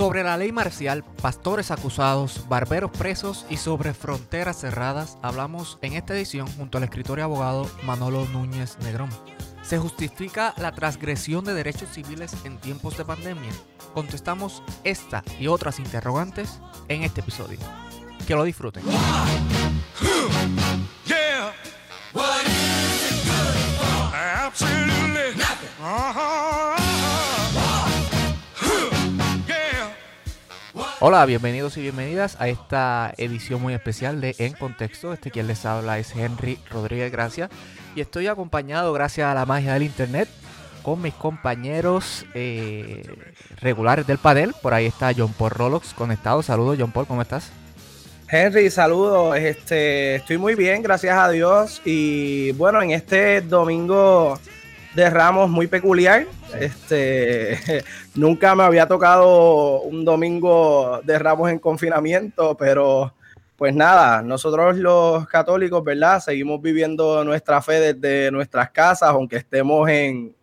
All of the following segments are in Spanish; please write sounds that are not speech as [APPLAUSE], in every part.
Sobre la ley marcial, pastores acusados, barberos presos y sobre fronteras cerradas, hablamos en esta edición junto al escritor y abogado Manolo Núñez Negrón. ¿Se justifica la transgresión de derechos civiles en tiempos de pandemia? Contestamos esta y otras interrogantes en este episodio. Que lo disfruten. Hola, bienvenidos y bienvenidas a esta edición muy especial de En Contexto. Este quien les habla es Henry Rodríguez Gracia y estoy acompañado gracias a la magia del internet con mis compañeros eh, regulares del panel. Por ahí está John Paul Rolox conectado. Saludos John Paul, ¿cómo estás? Henry, saludos. Este, estoy muy bien, gracias a Dios. Y bueno, en este domingo de Ramos muy peculiar. Este, [LAUGHS] nunca me había tocado un domingo de Ramos en confinamiento, pero pues nada, nosotros los católicos, ¿verdad? Seguimos viviendo nuestra fe desde nuestras casas, aunque estemos en,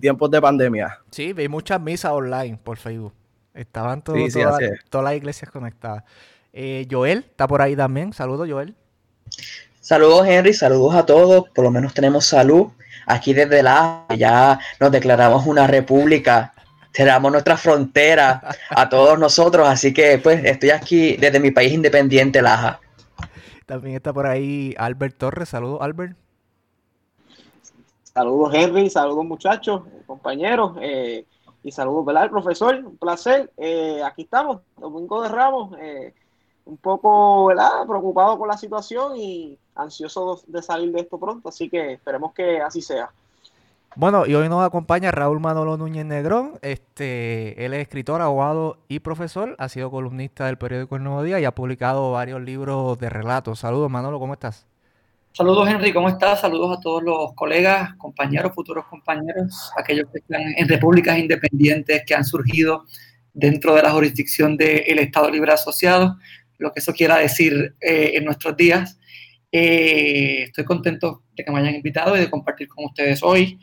tiempos de pandemia. Sí, vi muchas misas online por Facebook. Estaban todas, todas, las iglesias conectadas. Eh, Joel está por ahí también. Saludos, Joel. Saludos, Henry. Saludos a todos. Por lo menos tenemos salud aquí desde la ya nos declaramos una república, cerramos nuestra frontera a todos nosotros, así que pues estoy aquí desde mi país independiente, Laja. También está por ahí Albert Torres, saludos Albert. Saludos Henry, saludos muchachos, compañeros, eh, y saludos, ¿verdad? profesor, un placer. Eh, aquí estamos, Domingo de Ramos, eh, un poco, ¿verdad? Preocupado con la situación y ansioso de salir de esto pronto, así que esperemos que así sea. Bueno, y hoy nos acompaña Raúl Manolo Núñez Negrón. Este, él es escritor, abogado y profesor. Ha sido columnista del periódico El Nuevo Día y ha publicado varios libros de relatos. Saludos, Manolo, ¿cómo estás? Saludos, Henry, ¿cómo estás? Saludos a todos los colegas, compañeros, futuros compañeros, aquellos que están en repúblicas independientes que han surgido dentro de la jurisdicción del Estado Libre Asociado, lo que eso quiera decir eh, en nuestros días. Eh, estoy contento de que me hayan invitado y de compartir con ustedes hoy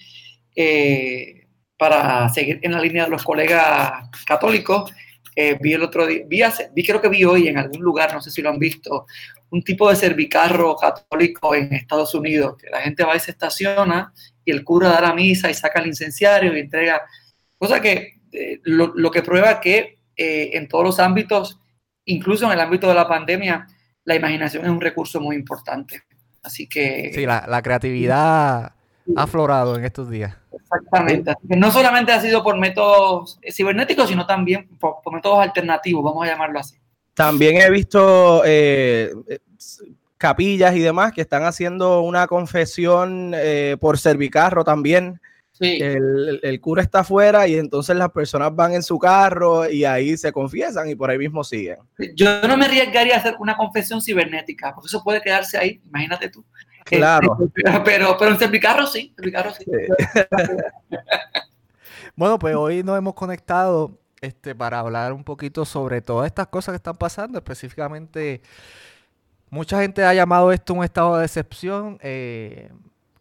eh, para seguir en la línea de los colegas católicos. Vi el otro día, vi, vi, creo que vi hoy en algún lugar, no sé si lo han visto, un tipo de servicarro católico en Estados Unidos, que la gente va y se estaciona y el cura da la misa y saca el incenciario y entrega, cosa que lo, lo, que prueba que en todos los ámbitos, incluso en el ámbito de la pandemia, la imaginación es un recurso muy importante. Así que... Sí, la, creatividad ha aflorado en estos días. Exactamente. no solamente ha sido por métodos cibernéticos, sino también por, métodos alternativos, vamos a llamarlo así. También he visto eh, capillas y demás que están haciendo una confesión eh, por cervicarro también. El, cura está afuera y entonces las personas van en su carro y ahí se confiesan y por ahí mismo siguen. Yo no me arriesgaría a hacer una confesión cibernética, porque eso puede quedarse ahí, imagínate tú. Claro. [LAUGHS] pero, pero en mi carro sí, en mi carro sí. [LAUGHS] bueno, pues hoy nos hemos conectado este, para hablar un poquito sobre todas estas cosas que están pasando, específicamente... Mucha gente ha llamado esto un estado de decepción. Eh,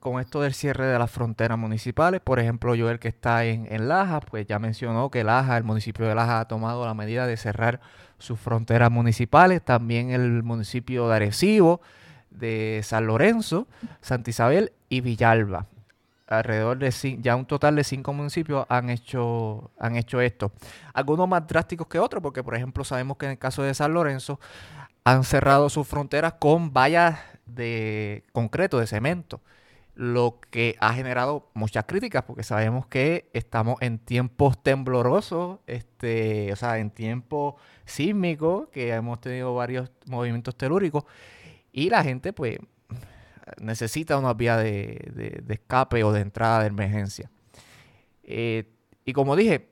con esto del cierre de las fronteras municipales, por ejemplo, yo el que está en, Laja, pues ya mencionó que Laja, el municipio de Laja ha tomado la medida de cerrar sus fronteras municipales, también el municipio de Arecibo, de San Lorenzo, Santa Isabel y Villalba. Alrededor de ya un total de cinco municipios han hecho, han hecho esto. Algunos más drásticos que otros, porque por ejemplo sabemos que en el caso de San Lorenzo han cerrado sus fronteras con vallas de concreto, de cemento lo que ha generado muchas críticas, porque sabemos que estamos en tiempos temblorosos, este, o sea, en tiempos sísmicos, que hemos tenido varios movimientos telúricos, y la gente, pues, necesita una vía de, escape o de entrada de emergencia. Eh, y como dije,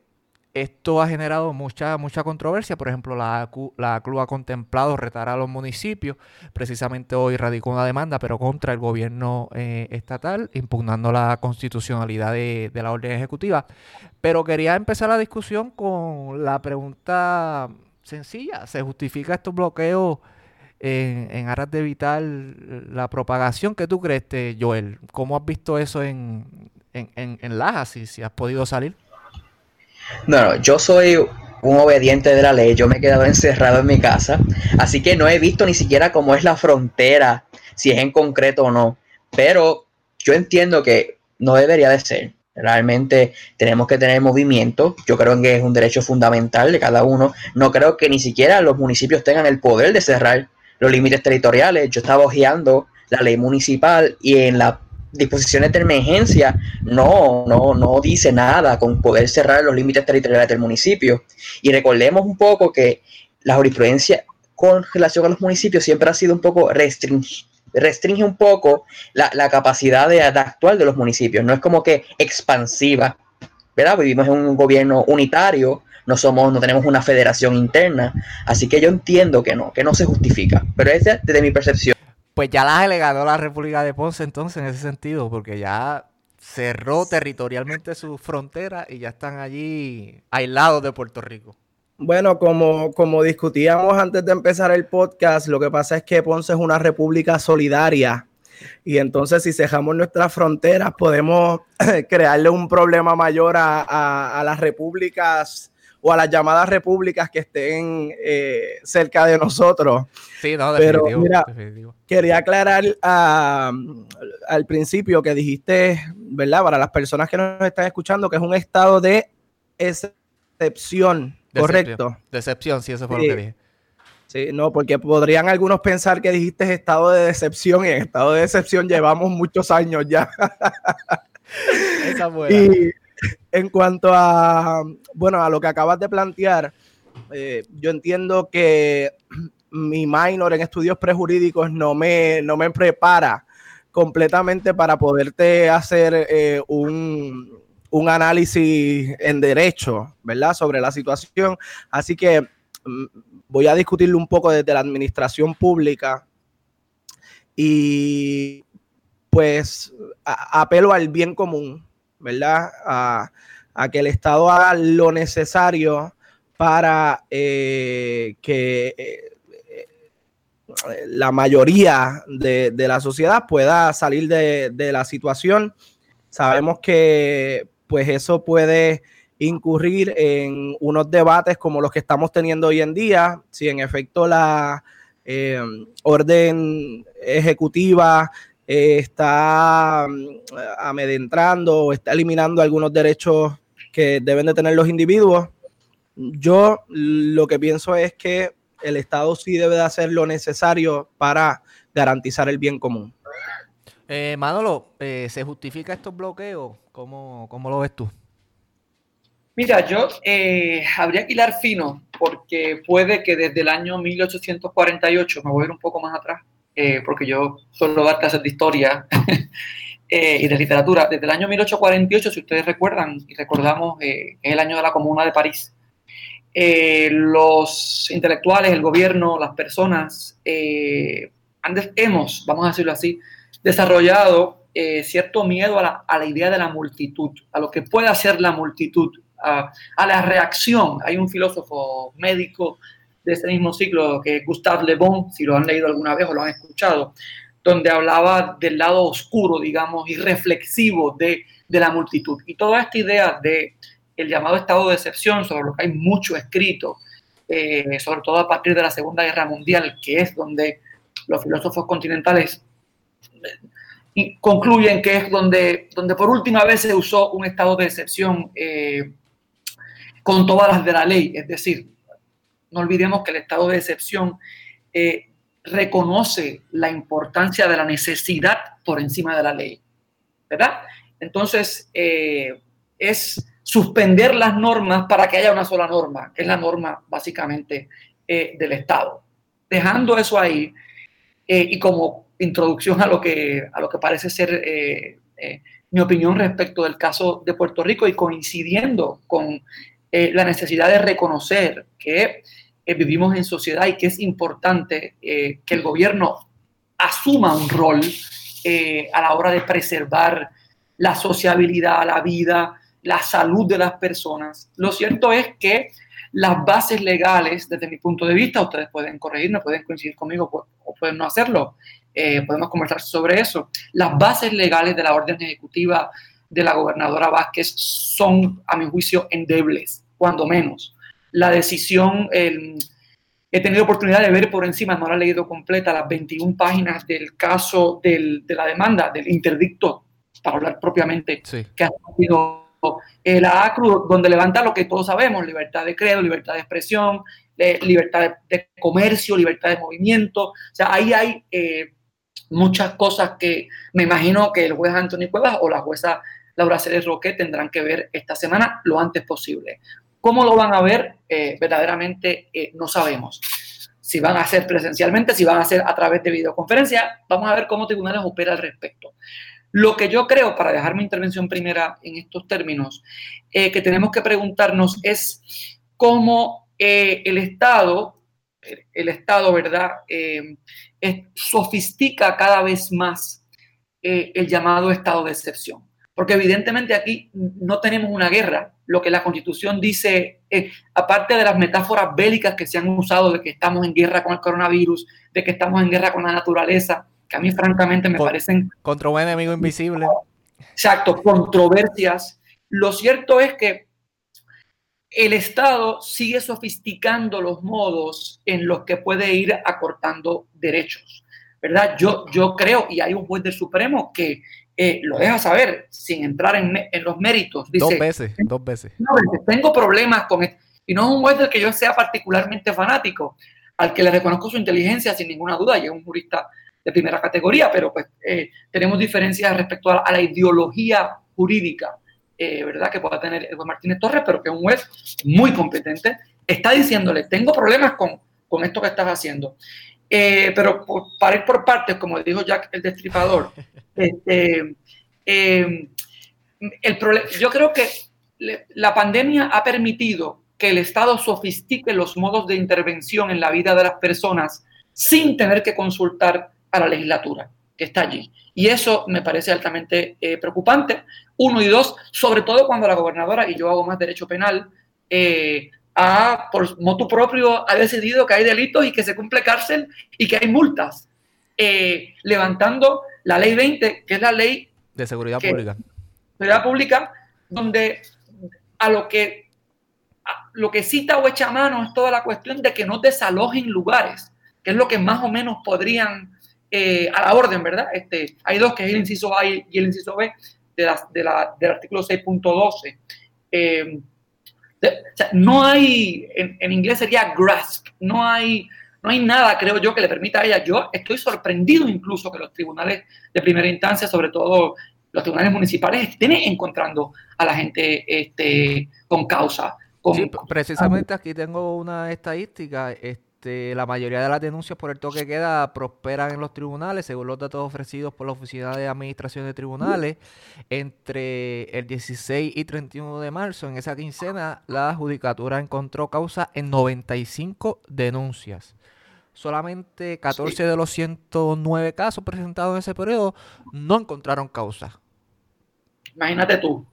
esto ha generado mucha, mucha controversia. Por ejemplo, la, la CLU ha contemplado retar a los municipios. Precisamente hoy radicó una demanda, pero contra el gobierno eh, estatal, impugnando la constitucionalidad de, la orden ejecutiva. Pero quería empezar la discusión con la pregunta sencilla. ¿Se justifica estos bloqueos en, aras de evitar la propagación? ¿Qué tú crees, este, Joel? ¿Cómo has visto eso en, en, en, Laja, si has podido salir? No, yo soy un obediente de la ley, yo me he quedado encerrado en mi casa, así que no he visto ni siquiera cómo es la frontera, si es en concreto o no, pero yo entiendo que no debería de ser. Realmente tenemos que tener movimiento. Yo creo que es un derecho fundamental de cada uno. No creo que ni siquiera los municipios tengan el poder de cerrar los límites territoriales. Yo estaba hojeando la ley municipal y en las disposiciones de emergencia no, no, no dice nada con poder cerrar los límites territoriales del municipio. Y recordemos un poco que la jurisprudencia con relación a los municipios siempre ha sido un poco restringida restringe un poco la, capacidad de, actual de los municipios. No es como que expansiva, ¿verdad? Vivimos en un gobierno unitario, no somos, no tenemos una federación interna, así que yo entiendo que no, que no se justifica, pero es desde mi percepción. Pues ya la delegado la República de Ponce entonces en ese sentido, porque ya cerró territorialmente su frontera y ya están allí aislados de Puerto Rico. Bueno, como, como discutíamos antes de empezar el podcast, lo que pasa es que Ponce es una república solidaria y entonces si cejamos nuestras fronteras podemos [CLEARS THROAT] crearle un problema mayor a, las repúblicas o a las llamadas repúblicas que estén eh, cerca de nosotros. Sí, no, definitivo, Pero mira, quería aclarar al principio que dijiste, ¿verdad? Para las personas que nos están escuchando, que es un estado de excepción Correcto. Decepción, sí, eso fue lo que dije. Sí, no, porque podrían algunos pensar que dijiste estado de decepción y en estado de decepción llevamos muchos años ya. [LAUGHS] Esa y en cuanto a, bueno, a lo que acabas de plantear, eh, yo entiendo que mi minor en estudios prejurídicos no me, no me prepara completamente para poderte hacer eh, un, un análisis en derecho, ¿verdad? Sobre la situación. Así que mm, voy a discutirlo un poco desde la administración pública y pues apelo al bien común, ¿verdad? A, que el Estado haga lo necesario para eh, que eh, la mayoría de, la sociedad pueda salir de, la situación. Sabemos que pues eso puede incurrir en unos debates como los que estamos teniendo hoy en día, si en efecto la eh, orden ejecutiva eh, está mm, amedrentando o está eliminando algunos derechos que deben de tener los individuos. Yo lo que pienso es que el Estado sí debe de hacer lo necesario para garantizar el bien común. Eh, Manolo, eh, ¿se justifica estos bloqueos? ¿Cómo, ¿Cómo, lo ves tú? Mira, yo eh, habría que hilar fino porque puede que desde el año 1848, me voy a ir un poco más atrás, eh, porque yo suelo dar clases de historia [LAUGHS] y de literatura, desde el año 1848, si ustedes recuerdan y recordamos, es el año de la Comuna de París. los intelectuales, el gobierno, las personas, hemos, vamos a decirlo así, desarrollado eh, cierto miedo a la, idea de la multitud, a lo que puede hacer la multitud, a, la reacción. Hay un filósofo médico de este mismo ciclo que Gustave Le Bon, si lo han leído alguna vez o lo han escuchado, donde hablaba del lado oscuro, digamos, y reflexivo de, la multitud. Y toda esta idea de el llamado estado de excepción, sobre lo que hay mucho escrito, eh, sobre todo a partir de la Segunda Guerra Mundial, que es donde los filósofos continentales y concluyen que es donde, donde por última vez se usó un estado de excepción eh, con todas las de la ley. Es decir, no olvidemos que el estado de excepción eh, reconoce la importancia de la necesidad por encima de la ley. ¿Verdad? Entonces, eh, es suspender las normas para que haya una sola norma, que es la norma básicamente del Estado. Dejando eso ahí, y como introducción a lo que, a lo que parece ser eh, eh, mi opinión respecto del caso de Puerto Rico y coincidiendo con eh, la necesidad de reconocer que vivimos en sociedad y que es importante que el gobierno asuma un rol a la hora de preservar la sociabilidad, la vida, la salud de las personas. Lo cierto es que las bases legales, desde mi punto de vista, ustedes pueden corregirme, pueden coincidir conmigo o pueden no hacerlo, eh, podemos conversar sobre eso. Las bases legales de la orden ejecutiva de la gobernadora Vázquez son, a mi juicio, endebles, cuando menos. La decisión, he tenido oportunidad de ver por encima, no la he leído completa, las 21 páginas del caso de la demanda, del interdicto, para hablar propiamente, que ha sido la ACRU, donde levanta lo que todos sabemos, libertad de credo, libertad de expresión, libertad de, comercio, libertad de movimiento. O sea, ahí hay eh, muchas cosas que me imagino que el juez Anthony Cuevas o la jueza Laura Ceres Roque tendrán que ver esta semana lo antes posible. ¿Cómo lo van a ver? Eh, verdaderamente eh, no sabemos. Si van a hacer presencialmente, si van a hacer a través de videoconferencia, vamos a ver cómo tribunales opera al respecto. Lo que yo creo, para dejar mi intervención primera en estos términos, que tenemos que preguntarnos es cómo eh, el Estado, el Estado, ¿verdad?, eh, sofistica cada vez más eh, el llamado estado de excepción. Porque evidentemente aquí no tenemos una guerra. Lo que la Constitución dice, aparte de las metáforas bélicas que se han usado de que estamos en guerra con el coronavirus, de que estamos en guerra con la naturaleza, que a mí francamente me parecen... Contra un enemigo invisible. Exacto, controversias. Lo cierto es que el Estado sigue sofisticando los modos en los que puede ir acortando derechos, ¿verdad? Yo, yo creo, y hay un juez del Supremo que eh, lo deja saber sin entrar en, los méritos. Dice, dos veces, dos veces. tengo problemas con esto. Y no es un juez del que yo sea particularmente fanático, al que le reconozco su inteligencia sin ninguna duda, y es un jurista de primera categoría, pero pues eh, tenemos diferencias respecto a la ideología jurídica eh, ¿verdad? Que pueda tener Eduardo Martínez Torres, pero que es un juez muy competente, está diciéndole, tengo problemas con, con esto que estás haciendo. Eh, pero para ir por partes, como dijo Jack el destripador, [LAUGHS] este, eh, el yo creo que la pandemia ha permitido que el Estado sofistique los modos de intervención en la vida de las personas sin tener que consultar a la legislatura que está allí. Y eso me parece altamente eh, preocupante. Uno y dos, sobre todo cuando la gobernadora, y yo hago más derecho penal, eh, ha, por motu propio, ha decidido que hay delitos y que se cumple cárcel y que hay multas, eh, levantando la ley 20, que es la ley de seguridad pública. Seguridad pública, donde a lo que lo que cita o echa mano es toda la cuestión de que no desalojen lugares, que es lo que más o menos podrían eh, a la orden, ¿verdad? Este, hay dos, que es el inciso A y el inciso B de de la, del artículo 6.12. Eh, no hay, en, inglés sería grasp, no hay, no hay nada, creo yo, que le permita a ella. Yo estoy sorprendido incluso que los tribunales de primera instancia, sobre todo los tribunales municipales, estén encontrando a la gente este, con causa. sí, precisamente aquí tengo una estadística. Este, este, la mayoría de las denuncias por el toque de queda prosperan en los tribunales, según los datos ofrecidos por la Oficina de Administración de Tribunales. Entre el 16 y 31 de marzo, en esa quincena, la Judicatura encontró causa en 95 denuncias. Solamente 14 de los 109 casos presentados en ese periodo no encontraron causa. Imagínate tú.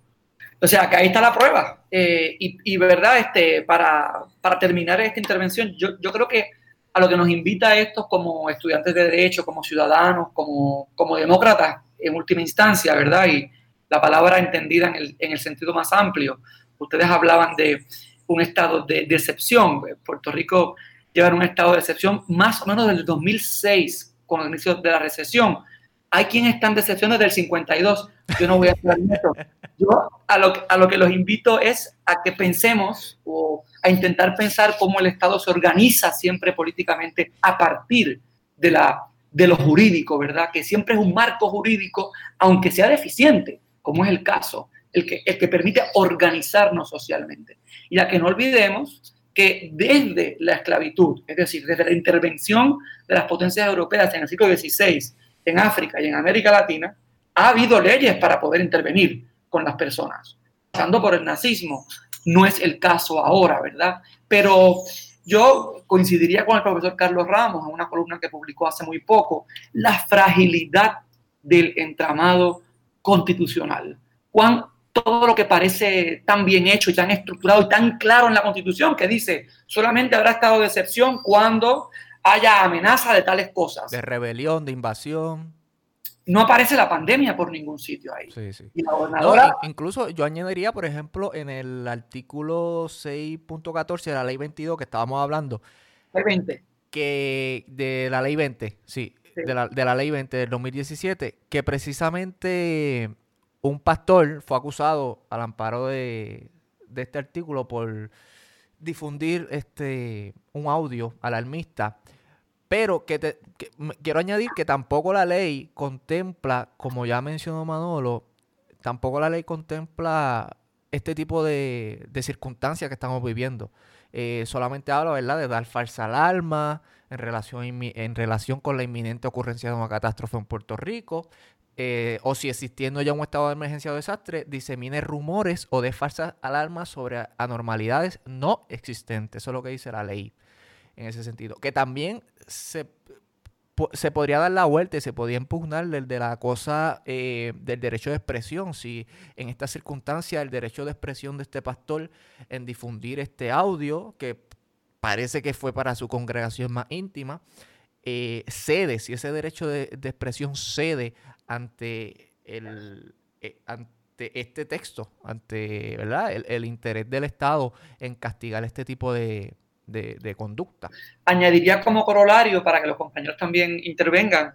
O sea, que ahí está la prueba. Eh, y, verdad, este, para, para, terminar esta intervención, yo, yo, creo que a lo que nos invita a estos como estudiantes de derecho, como ciudadanos, como, como demócratas, en última instancia, ¿verdad? Y la palabra entendida en el, en el sentido más amplio. Ustedes hablaban de un estado de, de excepción. Puerto Rico lleva un estado de excepción más o menos desde el 2006, con el inicio de la recesión. Hay quienes están de excepción desde el 52. Yo no voy a hacer eso. Yo a lo, a lo que los invito es a que pensemos o a intentar pensar cómo el Estado se organiza siempre políticamente a partir de, la, de lo jurídico, ¿verdad? Que siempre es un marco jurídico, aunque sea deficiente, como es el caso, el que, el que permite organizarnos socialmente. Y a que no olvidemos que desde la esclavitud, es decir, desde la intervención de las potencias europeas en el siglo XVI, en África y en América Latina, ha habido leyes para poder intervenir con las personas. Pasando por el nazismo, no es el caso ahora, ¿verdad? Pero yo coincidiría con el profesor Carlos Ramos en una columna que publicó hace muy poco, la fragilidad del entramado constitucional. Cuán todo lo que parece tan bien hecho y tan estructurado y tan claro en la Constitución que dice solamente habrá estado de excepción cuando haya amenaza de tales cosas. De rebelión, de invasión no aparece la pandemia por ningún sitio ahí. Sí, sí. Y la gobernadora, in- incluso yo añadiría, por ejemplo, en el artículo 6.14 de la ley 22 que estábamos hablando, hay 20. que de la ley 20, sí, Sí. De, la, de la ley 20 del 2017, que precisamente un pastor fue acusado al amparo de, de este artículo por difundir este un audio alarmista, pero que, te- quiero añadir que tampoco la ley contempla, como ya mencionó Manolo, tampoco la ley contempla este tipo de, circunstancias que estamos viviendo. Eh, solamente habla, ¿verdad?, de dar falsa alarma en relación, en relación con la inminente ocurrencia de una catástrofe en Puerto Rico, eh, o si existiendo ya un estado de emergencia o desastre, disemine rumores o dé falsas alarmas sobre anormalidades no existentes. Eso es lo que dice la ley en ese sentido. Que también se, se podría dar la vuelta y se podría impugnar el de la cosa eh, del derecho de expresión. Si en esta circunstancia el derecho de expresión de este pastor en difundir este audio, que parece que fue para su congregación más íntima, eh, cede, si ese derecho de, de expresión cede ante el eh, ante este texto, ante ¿verdad? El, el interés del Estado en castigar este tipo de, de- de conducta. añadiría como corolario para que los compañeros también intervengan,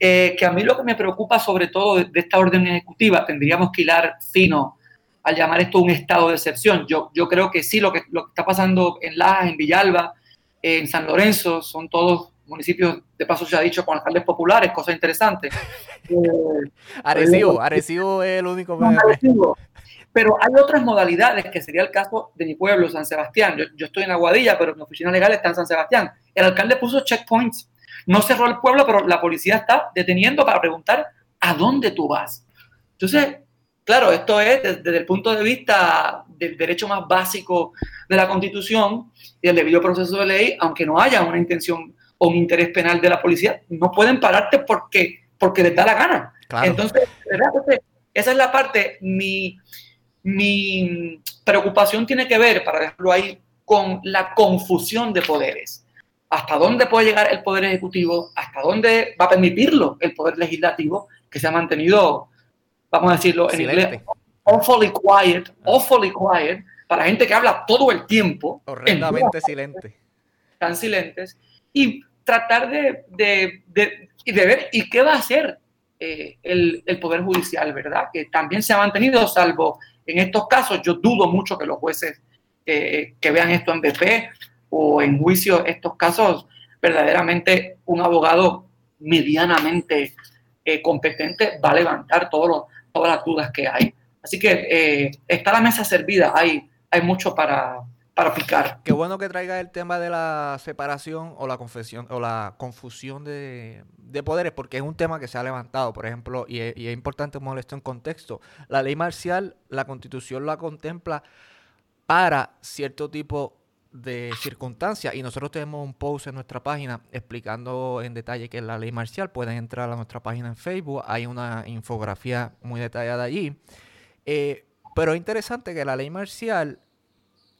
eh, que a mí lo que me preocupa sobre todo de, esta orden ejecutiva, tendríamos que hilar fino al llamar esto un estado de excepción. Yo, yo creo que sí, lo que, lo que está pasando en Lajas, en Villalba, en San Lorenzo, son todos municipios, de paso se ha dicho, con alcaldes populares, cosas interesantes. [LAUGHS] Eh, Arecibo, Arecibo es el único. Arecibo. Pero hay otras modalidades, que sería el caso de mi pueblo, San Sebastián. Yo, yo estoy en Aguadilla, pero mi oficina legal está en San Sebastián. El alcalde puso checkpoints. No cerró el pueblo, pero la policía está deteniendo para preguntar a dónde tú vas. Entonces, claro, esto es desde, el punto de vista del derecho más básico de la Constitución y el debido proceso de ley, aunque no haya una intención o un interés penal de la policía, no pueden pararte porque, porque les da la gana. Claro. Entonces, ¿verdad? Entonces, esa es la parte, mi, mi preocupación tiene que ver, para dejarlo ahí, con la confusión de poderes. ¿Hasta dónde puede llegar el poder ejecutivo? ¿Hasta dónde va a permitirlo el poder legislativo, que se ha mantenido, vamos a decirlo en inglés, Silente. awfully quiet, awfully quiet, para gente que habla todo el tiempo, en Horrendamente silente. tan silentes y tratar de, de, de ver y qué va a hacer eh, el, el Poder Judicial, ¿verdad? Que también se ha mantenido, salvo en estos casos, yo dudo mucho que los jueces eh, que vean esto en BP o en juicio, estos casos, verdaderamente un abogado medianamente eh, competente va a levantar todas las dudas que hay. Así que eh, está la mesa servida, hay mucho para, para picar. Qué bueno que traiga el tema de la separación o la confesión o la confusión de, de poderes, porque es un tema que se ha levantado, por ejemplo, y es, importante ponerlo esto en contexto. La ley marcial, la constitución la contempla para cierto tipo de circunstancias y nosotros tenemos un post en nuestra página explicando en detalle qué es la ley marcial. Pueden entrar a nuestra página en Facebook, hay una infografía muy detallada allí. Eh, pero es interesante que la ley marcial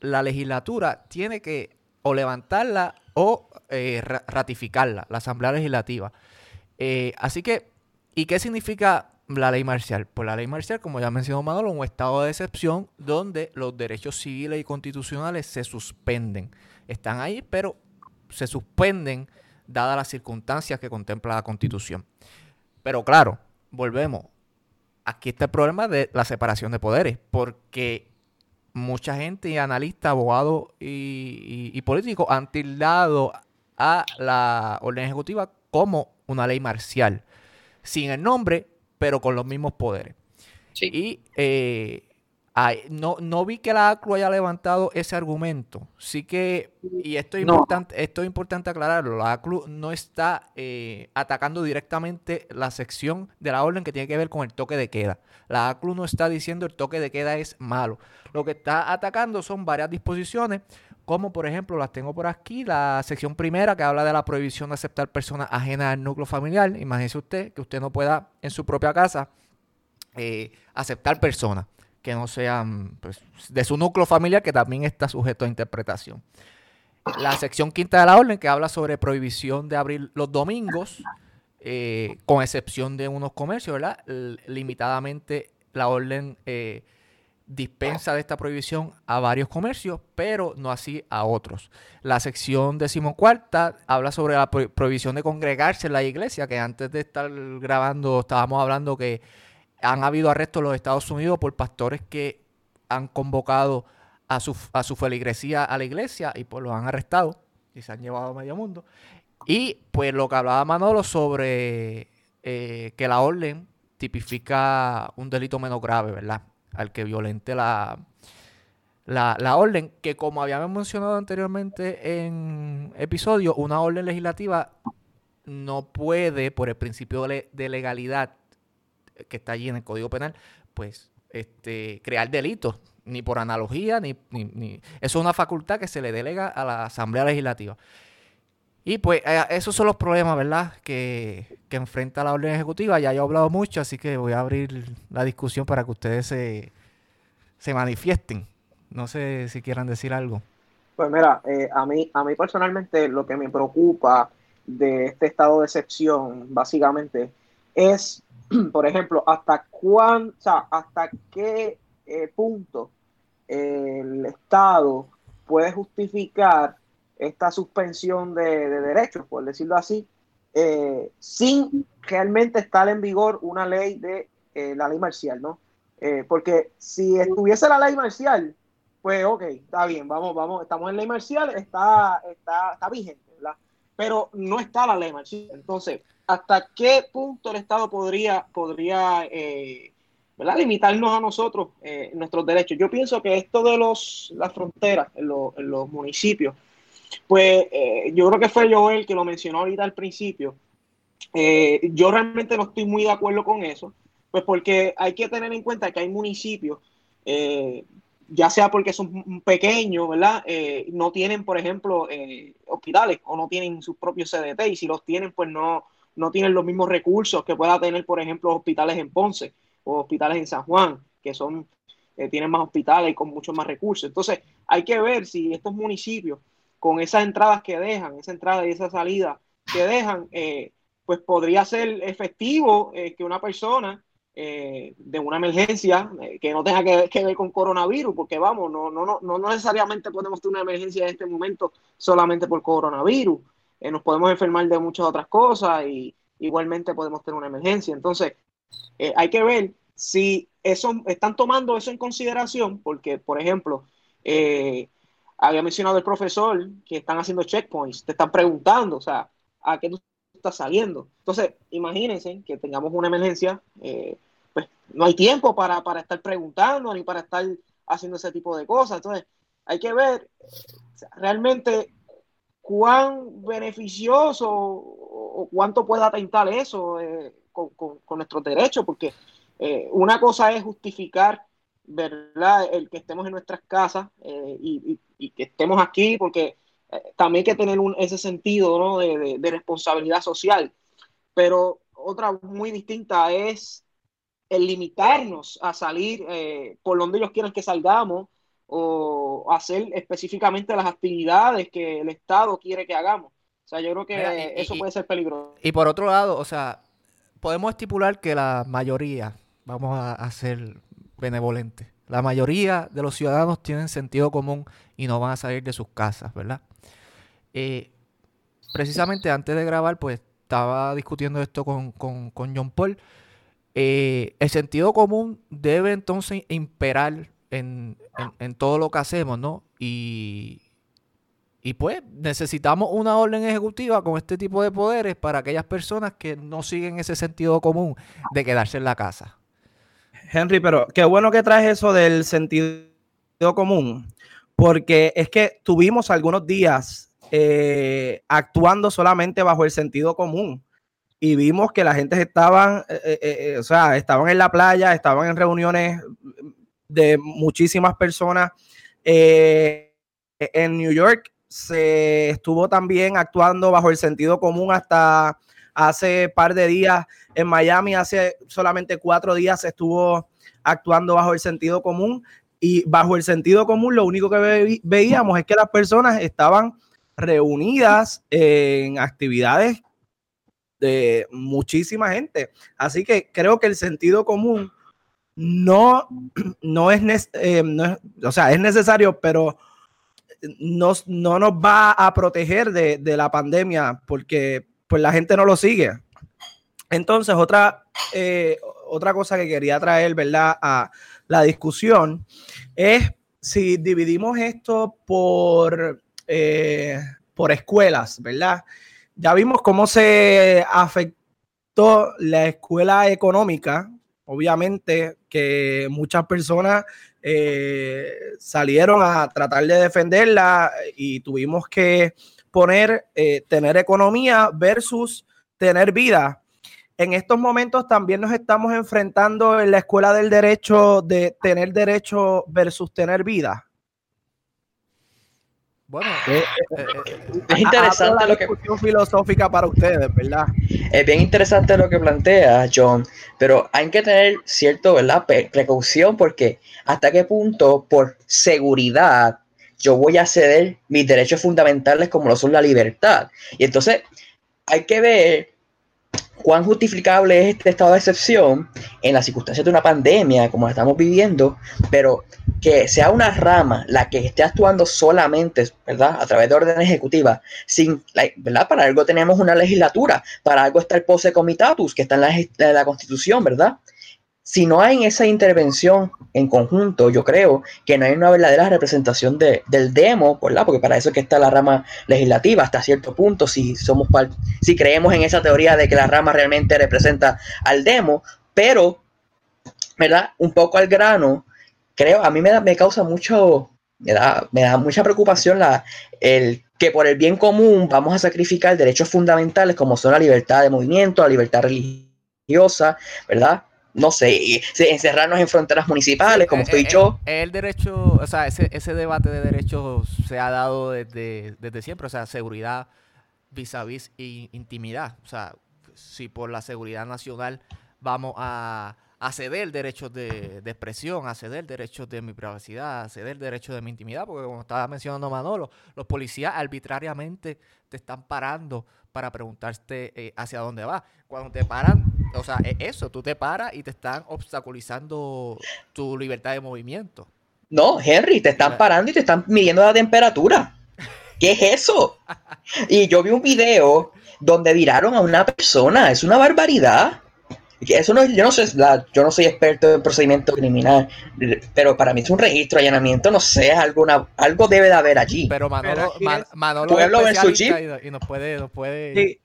la legislatura tiene que o levantarla o eh, ra- ratificarla, la Asamblea Legislativa. Eh, así que, ¿y qué significa la ley marcial? Pues la ley marcial, como ya mencionó Manolo, un estado de excepción donde los derechos civiles y constitucionales se suspenden. Están ahí, pero se suspenden dadas las circunstancias que contempla la Constitución. Pero claro, volvemos. Aquí está el problema de la separación de poderes, porque mucha gente, y analistas, abogados y, y- y políticos han tildado a la orden ejecutiva como una ley marcial, sin el nombre, pero con los mismos poderes. Sí. Y eh, ay, no, no vi que la ACLU haya levantado ese argumento. Sí que, y esto es, No. importante, esto es importante aclararlo, la ACLU no está eh, atacando directamente la sección de la orden que tiene que ver con el toque de queda. La ACLU no está diciendo el toque de queda es malo. Lo que está atacando son varias disposiciones, como por ejemplo, las tengo por aquí, la sección primera que habla de la prohibición de aceptar personas ajenas al núcleo familiar. Imagínese usted que usted no pueda en su propia casa eh, aceptar personas que no sean pues, de su núcleo familiar, que también está sujeto a interpretación. La sección quinta de la orden, que habla sobre prohibición de abrir los domingos, eh, con excepción de unos comercios, ¿verdad? limitadamente la orden eh, dispensa de esta prohibición a varios comercios, pero no así a otros. La sección decimocuarta habla sobre la prohibición de congregarse en la iglesia, que antes de estar grabando estábamos hablando que han habido arrestos en los Estados Unidos por pastores que han convocado a su, a su feligresía a la iglesia y pues los han arrestado y se han llevado a medio mundo. Y pues lo que hablaba Manolo sobre eh, que la orden tipifica un delito menos grave, ¿verdad? Al que violente la, la, orden, que como habíamos mencionado anteriormente en episodio, una orden legislativa no puede, por el principio de legalidad que está allí en el Código Penal, pues este, crear delitos, ni por analogía, ni, ni, Eso es una facultad que se le delega a la Asamblea Legislativa. Y pues eh, esos son los problemas, ¿verdad? Que, que, enfrenta la orden ejecutiva. Ya he hablado mucho, así que voy a abrir la discusión para que ustedes se, se manifiesten. No sé si quieran decir algo. Pues mira, eh, a, mí, a mí personalmente lo que me preocupa de este estado de excepción, básicamente, es [CLEARS THROAT] por ejemplo, hasta cuán, hasta qué eh, punto el Estado puede justificar esta suspensión de, derechos, por decirlo así, eh, sin realmente estar en vigor una ley de eh, la ley marcial, ¿no? porque si estuviese la ley marcial, pues ok, está bien, vamos, vamos, estamos en ley marcial, está, está, está vigente, ¿verdad? Pero no está la ley marcial. Entonces, hasta qué punto el Estado podría, podría eh, limitarnos a nosotros eh, nuestros derechos. Yo pienso que esto de los, las fronteras en, los municipios, pues eh, yo creo que fue Joel que lo mencionó ahorita al principio. yo realmente no estoy muy de acuerdo con eso, pues porque hay que tener en cuenta que hay municipios, ya sea porque son pequeños, ¿verdad? no tienen, por ejemplo, hospitales o no tienen sus propios CDT y si los tienen, pues no, no tienen los mismos recursos que pueda tener, por ejemplo, hospitales en Ponce o hospitales en San Juan, que son eh, tienen más hospitales y con muchos más recursos. Entonces, hay que ver si estos municipios, con esas entradas que dejan, esa entrada y esa salida que dejan, eh, pues podría ser efectivo eh, que una persona de una emergencia que no tenga que, que, ver con coronavirus, porque vamos, no, no, no, no necesariamente podemos tener una emergencia en este momento solamente por coronavirus. Eh, nos podemos enfermar de muchas otras cosas y igualmente podemos tener una emergencia. Entonces, eh, hay que ver si eso están tomando eso en consideración, porque, por ejemplo, eh, había mencionado el profesor que están haciendo checkpoints, te están preguntando, o sea, a qué tú estás saliendo. Entonces, imagínense que tengamos una emergencia, pues no hay tiempo para, para estar preguntando ni para estar haciendo ese tipo de cosas. Entonces, hay que ver realmente cuán beneficioso o, cuánto puede atentar eso eh, con, nuestros derechos, porque eh, una cosa es justificar, ¿verdad?, el que estemos en nuestras casas eh, y, que estemos aquí, porque también hay que tener un, ese sentido ¿no? de, responsabilidad social, pero otra muy distinta es el limitarnos a salir por donde ellos quieran que salgamos o hacer específicamente las actividades que el Estado quiere que hagamos. O sea, yo creo que eso puede ser peligroso. Y por otro lado, o sea, podemos estipular que la mayoría, vamos a, ser benevolentes, la mayoría de los ciudadanos tienen sentido común y no van a salir de sus casas, ¿verdad? Eh, precisamente antes de grabar, pues estaba discutiendo esto con, John Paul. Eh, el sentido común debe entonces imperar en, todo lo que hacemos, ¿no? Y, y pues necesitamos una orden ejecutiva con este tipo de poderes para aquellas personas que no siguen ese sentido común de quedarse en la casa. Henry, pero qué bueno que traes eso del sentido común, porque es que tuvimos algunos días eh, actuando solamente bajo el sentido común y vimos que la gente estaban, eh, eh, o sea, estaban en la playa, estaban en reuniones de muchísimas personas. Eh, en New York se estuvo también actuando bajo el sentido común hasta hace par de días. En Miami hace solamente cuatro días se estuvo actuando bajo el sentido común y bajo el sentido común lo único que veíamos es que las personas estaban reunidas en actividades de muchísima gente. Así que creo que el sentido común no, no, es, eh, o sea, es necesario, pero no, no nos va a proteger de, de, la pandemia porque pues la gente no lo sigue. Entonces, otra, eh, otra cosa que quería traer, ¿verdad? A la discusión es si dividimos esto por, eh, por escuelas, ¿verdad? Ya vimos cómo se afectó la escuela económica, obviamente que muchas personas eh, salieron a tratar de defenderla y tuvimos que poner eh, tener economía versus tener vida. En estos momentos también nos estamos enfrentando en la escuela del derecho de tener derecho versus tener vida. Bueno, eh, eh, eh, es interesante lo que filosófica para ustedes, ¿verdad? Es bien interesante lo que plantea John, pero hay que tener cierto, ¿verdad? Precaución porque hasta qué punto por seguridad yo voy a ceder mis derechos fundamentales como lo son la libertad. Y entonces hay que ver cuán justificable es este estado de excepción en las circunstancias de una pandemia como la estamos viviendo, pero que sea una rama la que esté actuando solamente, ¿verdad? A través de orden ejecutiva, sin, ¿verdad? Para algo tenemos una legislatura, para algo está el pose comitatus, que está en la, en la Constitución, ¿verdad? Si no hay esa intervención en conjunto, yo creo que no hay una verdadera representación de, del demo, ¿verdad? Porque para eso es que está la rama legislativa hasta cierto punto, si somos si creemos en esa teoría de que la rama realmente representa al demo, pero, ¿verdad? Un poco al grano, creo, a mí me, da, me causa mucho, me da, me da mucha preocupación la, el que por el bien común vamos a sacrificar derechos fundamentales como son la libertad de movimiento, la libertad religiosa, ¿verdad? No sé, encerrarnos en fronteras municipales, como estoy yo. El derecho, o sea, ese, ese debate de derechos se ha dado desde, desde siempre, o sea, seguridad vis a vis e intimidad. O sea, si por la seguridad nacional vamos a, a ceder derechos de, de, expresión, a ceder derechos de mi privacidad, a ceder derechos de mi intimidad, porque como estaba mencionando Manolo, los policías arbitrariamente te están parando para preguntarte eh, hacia dónde va. Cuando te paran, o sea, es eso, tú te paras y te están obstaculizando tu libertad de movimiento. No, Henry, te están parando y te están midiendo la temperatura. ¿Qué es eso? [LAUGHS] Y yo vi un video donde viraron a una persona, es una barbaridad. Eso no, yo no sé, yo no soy experto en procedimiento criminal, pero para mí es un registro, allanamiento, no sé, alguna, algo debe de haber allí. Pero Manolo, Manolo Pueblo es y, nos puede, nos puede. Sí.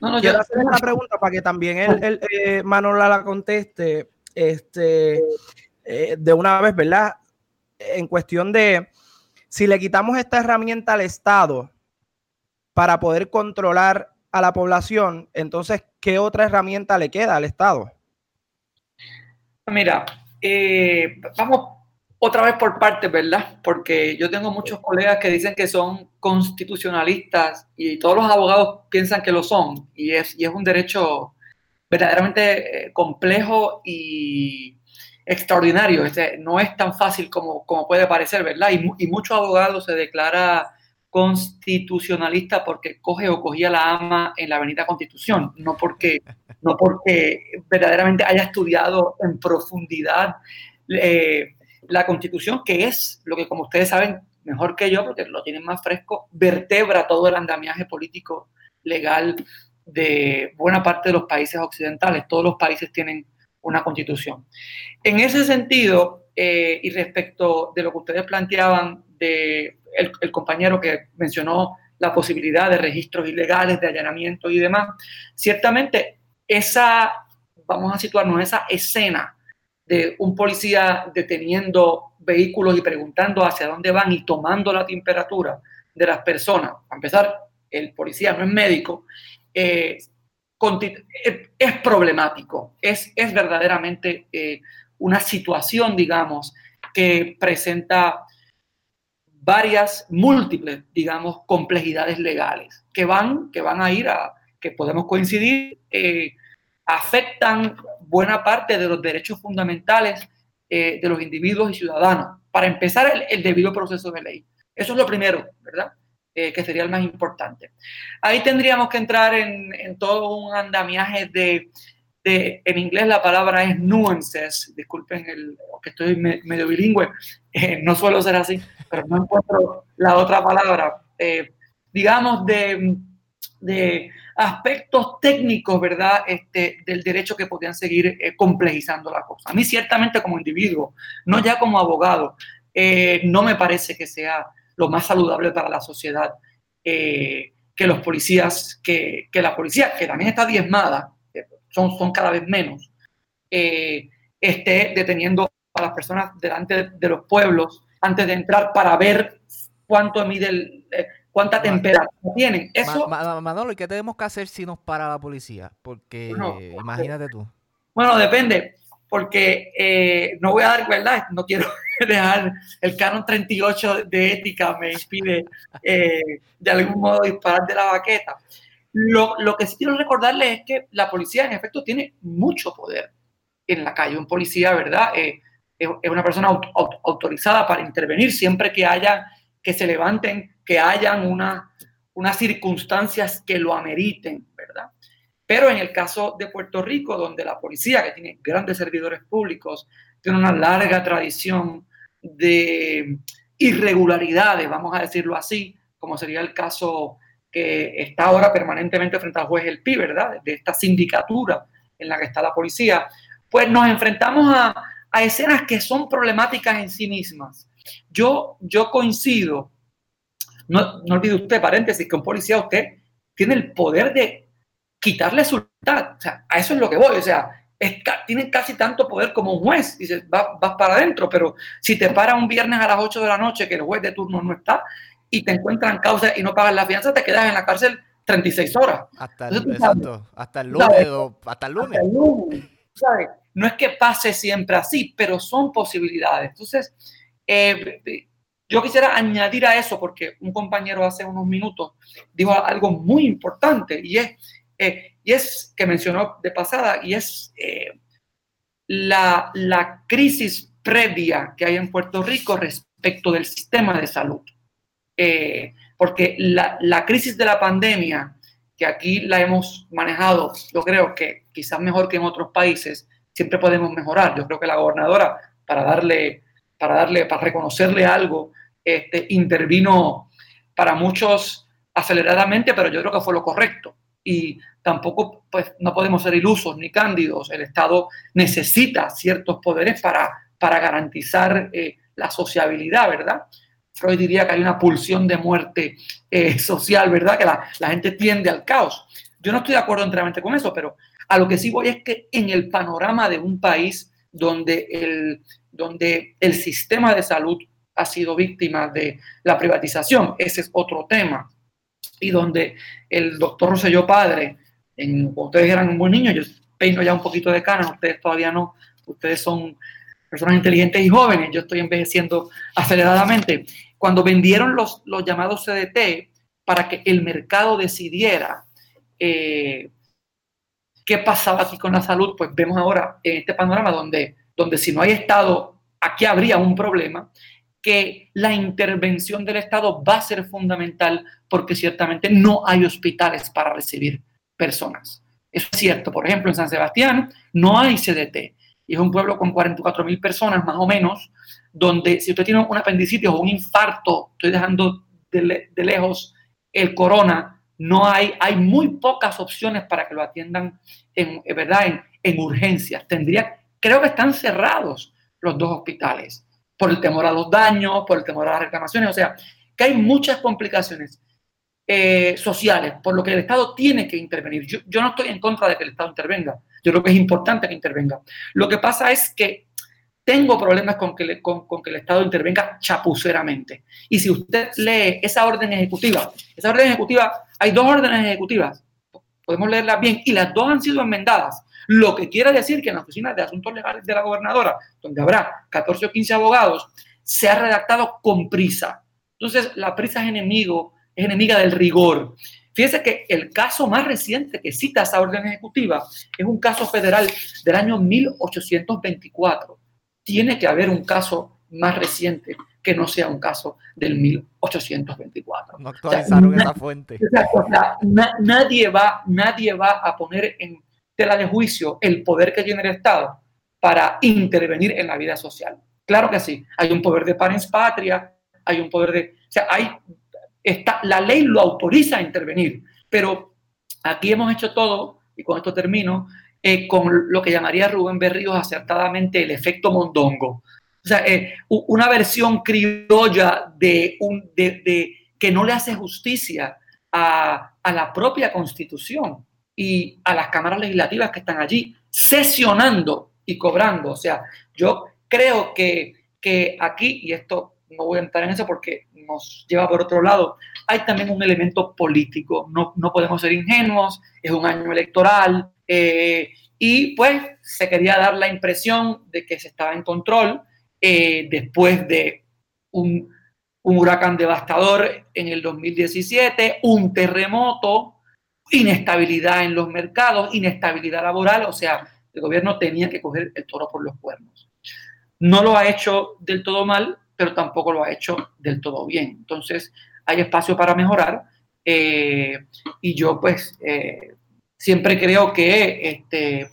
No, no, quiero hacer una pregunta para que también el, eh, Manolo la conteste, este, eh, de una vez, ¿verdad? En cuestión de si le quitamos esta herramienta al Estado para poder controlar a la población, entonces, ¿qué otra herramienta le queda al Estado? Mira, eh, vamos otra vez por partes, ¿verdad? Porque yo tengo muchos colegas que dicen que son constitucionalistas y todos los abogados piensan que lo son y es, y es un derecho verdaderamente eh, complejo y extraordinario. No es tan fácil como, como puede parecer, ¿verdad? Y, y muchos abogados se declara constitucionalista porque coge o cogía la ama en la Avenida Constitución, no porque, [LAUGHS] no porque verdaderamente haya estudiado en profundidad eh, la Constitución, que es lo que, como ustedes saben mejor que yo, porque lo tienen más fresco, vertebra todo el andamiaje político legal de buena parte de los países occidentales. Todos los países tienen una constitución. En ese sentido, eh, y respecto de lo que ustedes planteaban de el, compañero que mencionó la posibilidad de registros ilegales, de allanamiento y demás, ciertamente esa, vamos a situarnos, esa escena de un policía deteniendo vehículos y preguntando hacia dónde van y tomando la temperatura de las personas. A empezar, el policía no es médico, eh, es problemático, es, es verdaderamente eh, una situación, digamos, que presenta varias, múltiples, digamos, complejidades legales que van, que van a ir a, que podemos coincidir, eh, afectan buena parte de los derechos fundamentales eh, de los individuos y ciudadanos. Para empezar, el, debido proceso de ley. Eso es lo primero, ¿verdad? eh, que sería el más importante. Ahí tendríamos que entrar en, todo un andamiaje de, de, en inglés la palabra es nuances, disculpen el, que estoy medio bilingüe, eh, no suelo ser así, pero no encuentro la otra palabra, eh, digamos de, de, aspectos técnicos, ¿verdad?, este, del derecho que podrían seguir complejizando la cosa. A mí ciertamente como individuo, no ya como abogado, no me parece que sea lo más saludable para la sociedad eh, que los policías, que, que, la policía, que también está diezmada, son, son cada vez menos, eh, esté deteniendo a las personas delante de, los pueblos antes de entrar para ver cuánto mide el, eh, cuánta temperatura tienen. Eso, Manolo, ¿y qué tenemos que hacer si nos para la policía? Porque imagínate tú. Bueno, depende porque eh, no voy a dar verdad, no quiero [LAUGHS] dejar el canon 38 de ética, me impide eh, de algún modo disparar de la baqueta. Lo, lo, que sí quiero recordarle es que la policía en efecto tiene mucho poder en la calle. Un policía, ¿verdad? Eh, es, una persona autorizada para intervenir siempre que haya, que se levanten, que hayan una, unas circunstancias que lo ameriten, ¿verdad? Pero en el caso de Puerto Rico, donde la policía, que tiene grandes servidores públicos, tiene una larga tradición de irregularidades, vamos a decirlo así, como sería el caso que está ahora permanentemente frente al juez El Pi, ¿verdad? De esta sindicatura en la que está la policía, pues nos enfrentamos a, a escenas que son problemáticas en sí mismas. Yo, yo coincido, no, no olvide usted, paréntesis, que un policía usted tiene el poder de quitarle su libertad. O sea, a eso es lo que voy. O sea, es, tienen casi tanto poder como un juez. Dices, vas, vas para adentro, pero si te para un viernes a las 8 de la noche que el juez de turno no está y te encuentran causa y no pagas la fianza, te quedas en la cárcel 36 horas. Hasta el, exacto, hasta el lunes. hasta el lunes. ¿sabes? No es que pase siempre así, pero son posibilidades. Entonces, eh, yo quisiera añadir a eso, porque un compañero hace unos minutos dijo algo muy importante y es eh, y es que mencionó de pasada, y es eh, la, la, crisis previa que hay en Puerto Rico respecto del sistema de salud. Eh, porque la, la, crisis de la pandemia, que aquí la hemos manejado, yo creo que quizás mejor que en otros países, siempre podemos mejorar. Yo creo que la gobernadora, para darle, para darle, para reconocerle algo, este, intervino para muchos aceleradamente, pero yo creo que fue lo correcto y tampoco pues, no podemos ser ilusos ni cándidos. El Estado necesita ciertos poderes para, para garantizar eh, la sociabilidad, ¿verdad? Freud diría que hay una pulsión de muerte eh, social, ¿verdad? Que la, gente tiende al caos. Yo no estoy de acuerdo enteramente con eso, pero a lo que sí voy es que en el panorama de un país donde el, donde el sistema de salud ha sido víctima de la privatización, ese es otro tema, y donde el doctor Rosselló padre, ustedes eran un buen niño, yo peino ya un poquito de canas, ustedes todavía no, ustedes son personas inteligentes y jóvenes, yo estoy envejeciendo aceleradamente. Cuando vendieron los, los llamados CDT para que el mercado decidiera eh, qué pasaba aquí con la salud, pues vemos ahora en este panorama donde, donde si no hay Estado, aquí habría un problema que la intervención del Estado va a ser fundamental porque ciertamente no hay hospitales para recibir personas. Es cierto. Por ejemplo, en San Sebastián no hay CDT y es un pueblo con 44 mil personas más o menos, donde si usted tiene un apendicitis o un infarto, estoy dejando de, lejos el corona, no hay, hay muy pocas opciones para que lo atiendan en, ¿verdad? En, en urgencias. Tendría, creo que están cerrados los dos hospitales por el temor a los daños, por el temor a las reclamaciones, o sea, que hay muchas complicaciones eh, sociales, por lo que el Estado tiene que intervenir. Yo, no estoy en contra de que el Estado intervenga, yo creo que es importante que intervenga. Lo que pasa es que tengo problemas con que, con, que el Estado intervenga chapuceramente. Y si usted lee esa orden ejecutiva, esa orden ejecutiva, hay dos órdenes ejecutivas, podemos leerlas bien, y las dos han sido enmendadas. Lo que quiere decir que en la Oficina de Asuntos Legales de la Gobernadora, donde habrá 14 o 15 abogados, se ha redactado con prisa. Entonces, la prisa es enemigo, es enemiga del rigor. Fíjese que el caso más reciente que cita esa orden ejecutiva es un caso federal del año 1824. Tiene que haber un caso más reciente que no sea un caso del 1824. No actualizaron esa fuente. nadie, va, nadie va a poner en tela de juicio el poder que tiene el Estado para intervenir en la vida social. Claro que sí, hay un poder de parens patria, hay un poder de... O sea, hay, está, la ley lo autoriza a intervenir, pero aquí hemos hecho todo, y con esto termino, eh, con lo que llamaría Rubén Berríos acertadamente el efecto mondongo. O sea, eh, una versión criolla de, un, de, que no le hace justicia a, a la propia constitución y a las cámaras legislativas que están allí sesionando y cobrando. O sea, yo creo que, que aquí, y esto no voy a entrar en eso porque nos lleva por otro lado, hay también un elemento político. No, no podemos ser ingenuos, es un año electoral eh, y pues se quería dar la impresión de que se estaba en control eh, después de un, un huracán devastador en el 2017, un terremoto, inestabilidad en los mercados, inestabilidad laboral, o sea, el gobierno tenía que coger el toro por los cuernos. No lo ha hecho del todo mal, pero tampoco lo ha hecho del todo bien. Entonces, hay espacio para mejorar eh, y yo pues eh, siempre creo que este,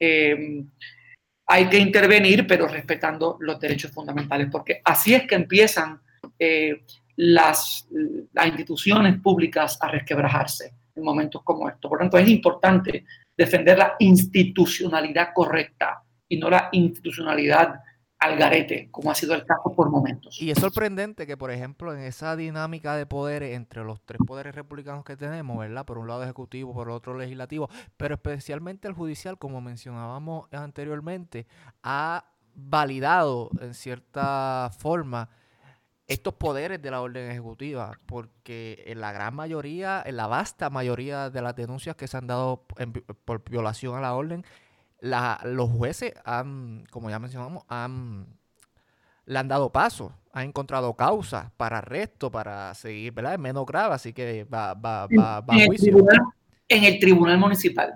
eh, hay que intervenir, pero respetando los derechos fundamentales, porque así es que empiezan las, las instituciones públicas a resquebrajarse en momentos como estos. Por lo tanto, es importante defender la institucionalidad correcta y no la institucionalidad al garete, como ha sido el caso por momentos. Y es sorprendente que, por ejemplo, en esa dinámica de poder entre los tres poderes republicanos que tenemos, ¿verdad? Por un lado ejecutivo, por otro legislativo, pero especialmente el judicial, como mencionábamos anteriormente, ha validado en cierta forma estos poderes de la orden ejecutiva, porque en la gran mayoría, en la vasta mayoría de las denuncias que se han dado por violación a la orden, los jueces han, como ya mencionamos, han, le han dado paso, han encontrado causas para arresto, para seguir, ¿verdad? Es menos grave, así que va, va, va, va a juicio. en el tribunal municipal.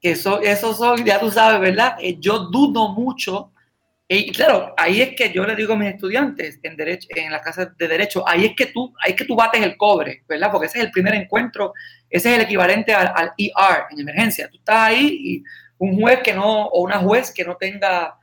Que eso, eso son, ya tú sabes, ¿verdad? Eh, yo dudo mucho y claro, ahí es que yo le digo a mis estudiantes en, derecho, en la casa de derecho, ahí es que tú, ahí es que tú bates el cobre, ¿verdad? Porque ese es el primer encuentro, ese es el equivalente al, ER en emergencia. Tú estás ahí y un juez que no, o una juez que no tenga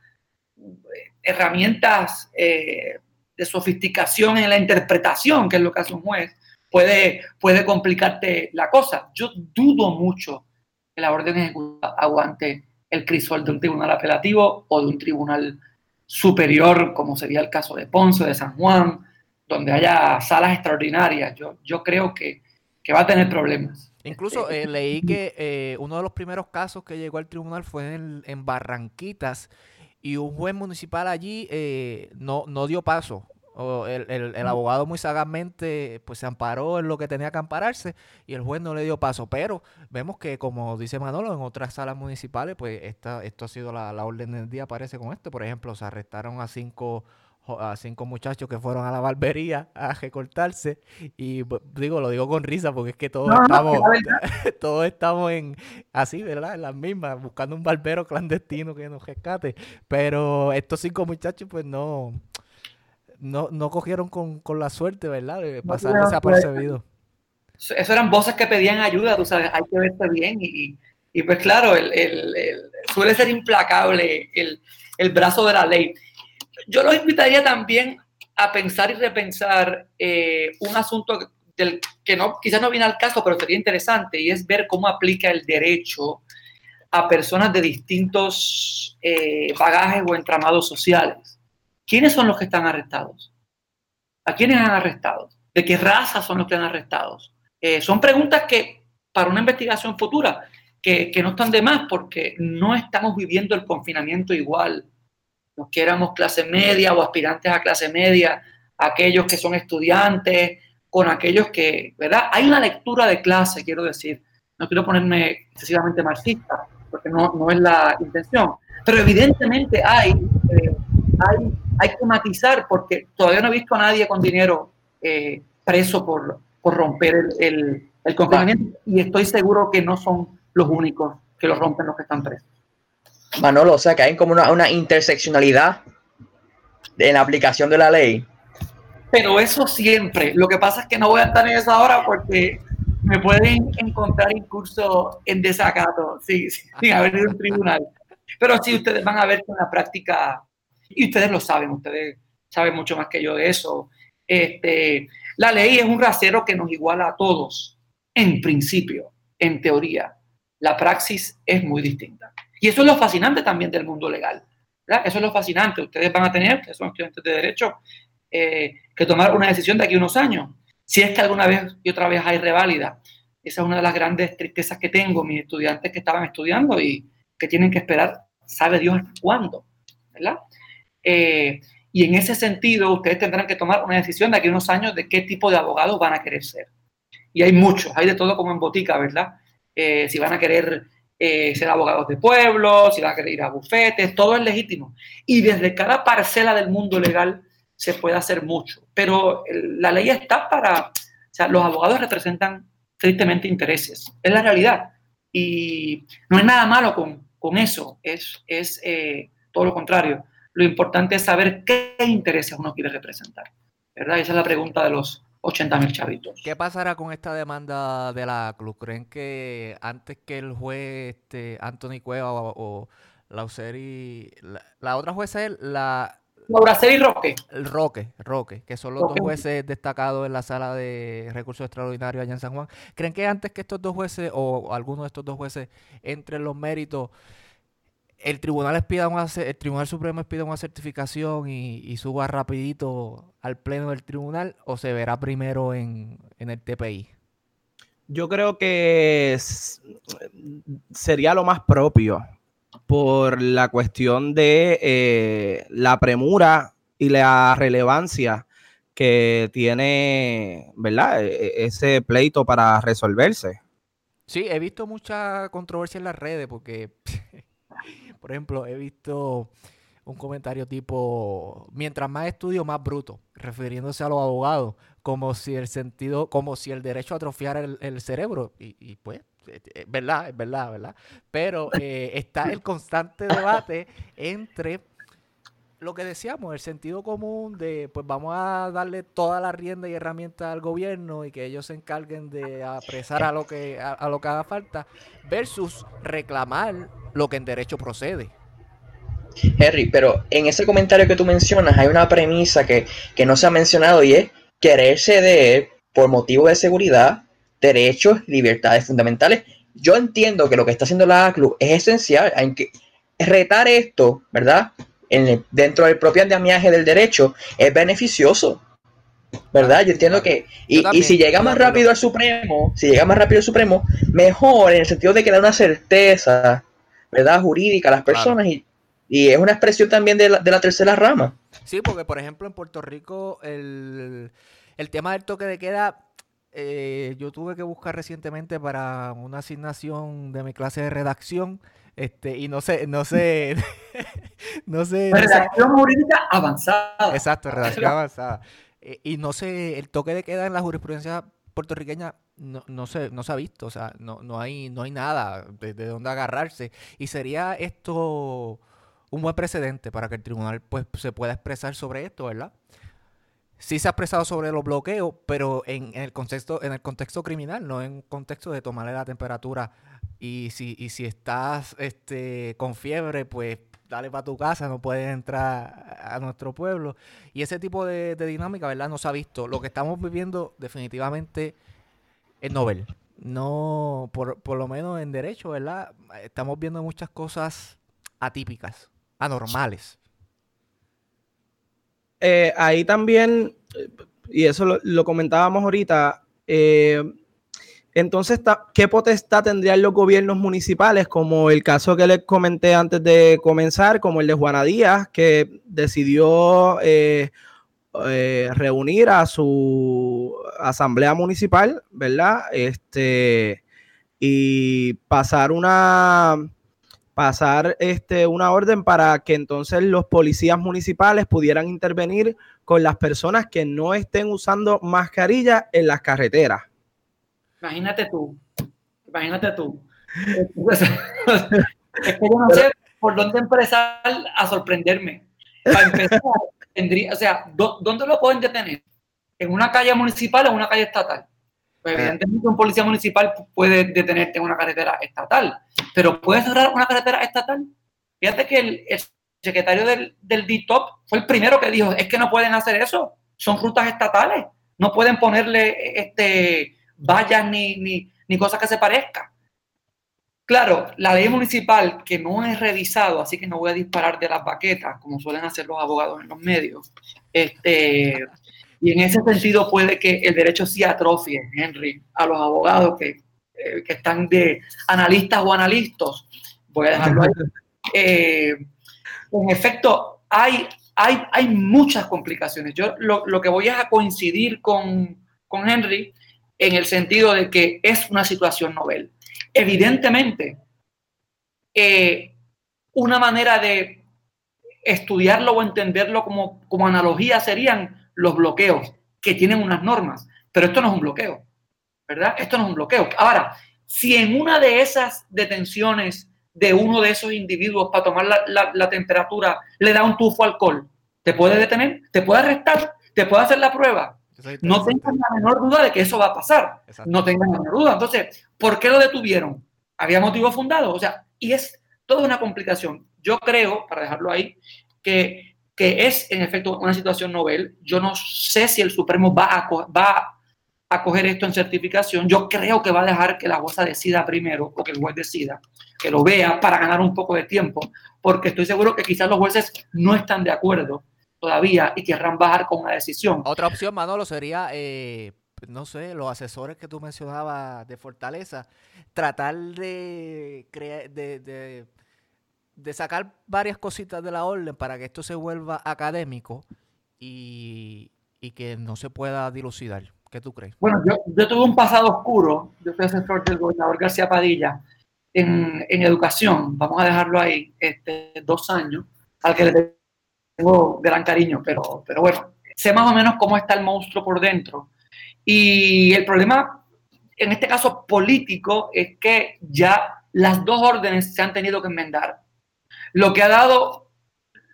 eh, herramientas eh, de sofisticación en la interpretación, que es lo que hace un juez, puede, puede complicarte la cosa. Yo dudo mucho que la orden ejecutiva aguante el crisol de un tribunal apelativo o de un tribunal superior, como sería el caso de Ponce, de San Juan, donde haya salas extraordinarias. Yo, yo creo que, va a tener problemas. Incluso [LAUGHS] eh, leí que eh, uno de los primeros casos que llegó al tribunal fue en, Barranquitas y un juez municipal allí eh, no, no dio paso el, el, abogado muy sagazmente pues se amparó en lo que tenía que ampararse y el juez no le dio paso. Pero vemos que, como dice Manolo, en otras salas municipales, pues esta, esto ha sido la, orden del día, parece con esto. Por ejemplo, se arrestaron a cinco a cinco muchachos que fueron a la barbería a recortarse y digo lo digo con risa porque es que todos estamos [LAUGHS] todos estamos en así verdad en las mismas buscando un barbero clandestino que nos rescate pero estos cinco muchachos pues no no, no cogieron con, la suerte, ¿verdad? De pasar desapercibido. Eso eran voces que pedían ayuda, tú sabes, hay que verse bien y, y pues claro, el, suele ser implacable el, brazo de la ley. Yo los invitaría también a pensar y repensar eh, un asunto del que no, quizás no viene al caso, pero sería interesante, y es ver cómo aplica el derecho a personas de distintos eh, bagajes o entramados sociales. ¿Quiénes son los que están arrestados? ¿A quiénes han arrestado? ¿De qué raza son los que han arrestado? Eh, son preguntas que para una investigación futura, que, no están de más porque no estamos viviendo el confinamiento igual. Los que éramos clase media o aspirantes a clase media, aquellos que son estudiantes, con aquellos que, ¿verdad? Hay una lectura de clase, quiero decir. No quiero ponerme excesivamente marxista, porque no, no es la intención. Pero evidentemente hay, eh, hay hay que matizar porque todavía no he visto a nadie con dinero eh, preso por, por romper el, el, confinamiento y estoy seguro que no son los únicos que lo rompen los que están presos. Manolo, o sea que hay como una, una interseccionalidad en la aplicación de la ley. pero eso siempre. Lo que pasa es que no voy a estar en esa hora porque me pueden encontrar incluso en desacato, sí, [LAUGHS] sin haber ido a un tribunal. Pero sí, ustedes van a ver que en la práctica, y ustedes lo saben, ustedes saben mucho más que yo de eso. Este, la ley es un rasero que nos iguala a todos, en principio, en teoría. La praxis es muy distinta. Y eso es lo fascinante también del mundo legal. Eso es lo fascinante. Ustedes van a tener, que son estudiantes de derecho, eh, que tomar una decisión de aquí a unos años. Si es que alguna vez y otra vez hay reválida. Esa es una de las grandes tristezas que tengo, mis estudiantes que estaban estudiando y que tienen que esperar, sabe Dios cuándo. Eh, y en ese sentido, ustedes tendrán que tomar una decisión de aquí a unos años de qué tipo de abogados van a querer ser. Y hay muchos, hay de todo como en botica, ¿verdad? Eh, si van a querer eh, ser abogados de pueblo, si a ir a bufetes, todo es legítimo. Y desde cada parcela del mundo legal se puede hacer mucho. Pero la ley está para, o sea, los abogados representan tristemente intereses, es la realidad. Y no es nada malo con, con eso, es, es eh, todo lo contrario. Lo importante es saber qué intereses uno quiere representar. ¿verdad? Esa es la pregunta de los 80 mil chavitos. ¿Qué pasará con esta demanda de la club? ¿Creen que antes que el juez este, Anthony Cueva o, la Lauseri, la, la otra jueza es la y Roque. El Roque, Roque, que son los dos jueces destacados en la sala de recursos extraordinarios allá en San Juan. ¿Creen que antes que estos dos jueces o alguno de estos dos jueces entren los méritos, el tribunal pida el Tribunal Supremo pida una certificación y, suba rapidito al pleno del tribunal o se verá primero en, en el TPI? Yo creo que sería lo más propio por la cuestión de eh, la premura y la relevancia que tiene, ¿verdad? E, e, ese pleito para resolverse. Sí, he visto mucha controversia en las redes porque, [LAUGHS] por ejemplo, he visto un comentario tipo, mientras más estudio, más bruto, refiriéndose a los abogados, como si el sentido, como si el derecho atrofiara el, cerebro. Y, pues, es eh, eh, verdad, es verdad, ¿verdad? Pero eh, está el constante debate entre lo que decíamos, el sentido común de, pues vamos a darle toda la rienda y herramienta al gobierno y que ellos se encarguen de apresar a lo que, a, lo que haga falta, versus reclamar lo que en derecho procede. Henry, pero en ese comentario que tú mencionas hay una premisa que, que no se ha mencionado y es querer ceder por motivo de seguridad derechos, libertades fundamentales. Yo entiendo que lo que está haciendo la ACLU es esencial. Hay que retar esto, ¿verdad? En dentro del propio andamiaje del derecho es beneficioso. ¿Verdad? Yo entiendo que. Y, si llega más rápido al Supremo, si llega más rápido al Supremo, mejor en el sentido de que da una certeza, ¿verdad? Jurídica a las personas y, es una expresión también de la, de la, tercera rama. Sí, porque por ejemplo en Puerto Rico el, el tema del toque de queda eh, yo tuve que buscar recientemente para una asignación de mi clase de redacción. Este, y no sé, no sé, [LAUGHS] no sé. Redacción jurídica avanzada. Exacto, redacción avanzada. Eh, y no sé, el toque de queda en la jurisprudencia puertorriqueña no, no, se, no se ha visto, o sea, no, no, hay, no hay nada de, de dónde agarrarse. Y sería esto un buen precedente para que el tribunal pues, se pueda expresar sobre esto, ¿verdad? sí se ha expresado sobre los bloqueos, pero en, el contexto, en el contexto criminal, no en contexto de tomarle la temperatura. Y si, y si estás este, con fiebre, pues dale para tu casa, no puedes entrar a nuestro pueblo. Y ese tipo de, dinámica, ¿verdad? No se ha visto. Lo que estamos viviendo definitivamente es novel. No, por, por lo menos en derecho, ¿verdad? Estamos viendo muchas cosas atípicas, anormales. Eh, ahí también, y eso lo, comentábamos ahorita, eh, entonces, ¿qué potestad tendrían los gobiernos municipales? Como el caso que les comenté antes de comenzar, como el de Juana Díaz, que decidió eh, reunir a su asamblea municipal, ¿verdad? Este, y pasar una, pasar este, una orden para que entonces los policías municipales pudieran intervenir con las personas que no estén usando mascarilla en las carreteras. Imagínate tú, imagínate tú. [LAUGHS] es que yo no sé por dónde empezar a sorprenderme. Para empezar, tendría, o sea, ¿dónde lo pueden detener? ¿En una calle municipal o en una calle estatal? Pues evidentemente un policía municipal puede detenerte en una carretera estatal, pero ¿puede cerrar una carretera estatal? Fíjate que el, secretario del, del DITOP fue el primero que dijo, es que no pueden hacer eso, son rutas estatales, no pueden ponerle este, vallas ni, ni, ni cosas que se parezcan. Claro, la ley municipal que no es revisado, así que no voy a disparar de las baquetas, como suelen hacer los abogados en los medios. Este, y en ese sentido puede que el derecho sí atrofie, Henry, a los abogados que, eh, que están de analistas o analistas. Voy a dejarlo ahí. Eh, en efecto, hay, hay, hay muchas complicaciones. Yo lo, lo, que voy a coincidir con, con Henry en el sentido de que es una situación novel. Evidentemente, eh, una manera de estudiarlo o entenderlo como, como analogía serían los bloqueos, que tienen unas normas, pero esto no es un bloqueo, ¿verdad? Esto no es un bloqueo. Ahora, si en una de esas detenciones de uno de esos individuos para tomar la, la, temperatura le da un tufo alcohol, ¿te puede detener? ¿Te puede arrestar? ¿Te puede hacer la prueba? No tengan la menor duda de que eso va a pasar. No tengan la menor duda. Entonces, ¿por qué lo detuvieron? ¿Había motivo fundado? O sea, y es toda una complicación. Yo creo, para dejarlo ahí, que, que es en efecto una situación novel. Yo no sé si el Supremo va a, va a coger esto en certificación. Yo creo que va a dejar que la jueza decida primero, o que el juez decida, que lo vea para ganar un poco de tiempo, porque estoy seguro que quizás los jueces no están de acuerdo todavía y querrán bajar con una decisión. Otra opción, Manolo, sería, eh, no sé, los asesores que tú mencionabas de Fortaleza, tratar de, de, de, sacar varias cositas de la orden para que esto se vuelva académico y, que no se pueda dilucidar. ¿Qué tú crees? Bueno, yo, tuve un pasado oscuro, yo fui asesor del gobernador García Padilla en, en educación, vamos a dejarlo ahí, este, dos años, al que le tengo gran cariño, pero, pero bueno, sé más o menos cómo está el monstruo por dentro. Y el problema, en este caso político, es que ya las dos órdenes se han tenido que enmendar, lo que ha dado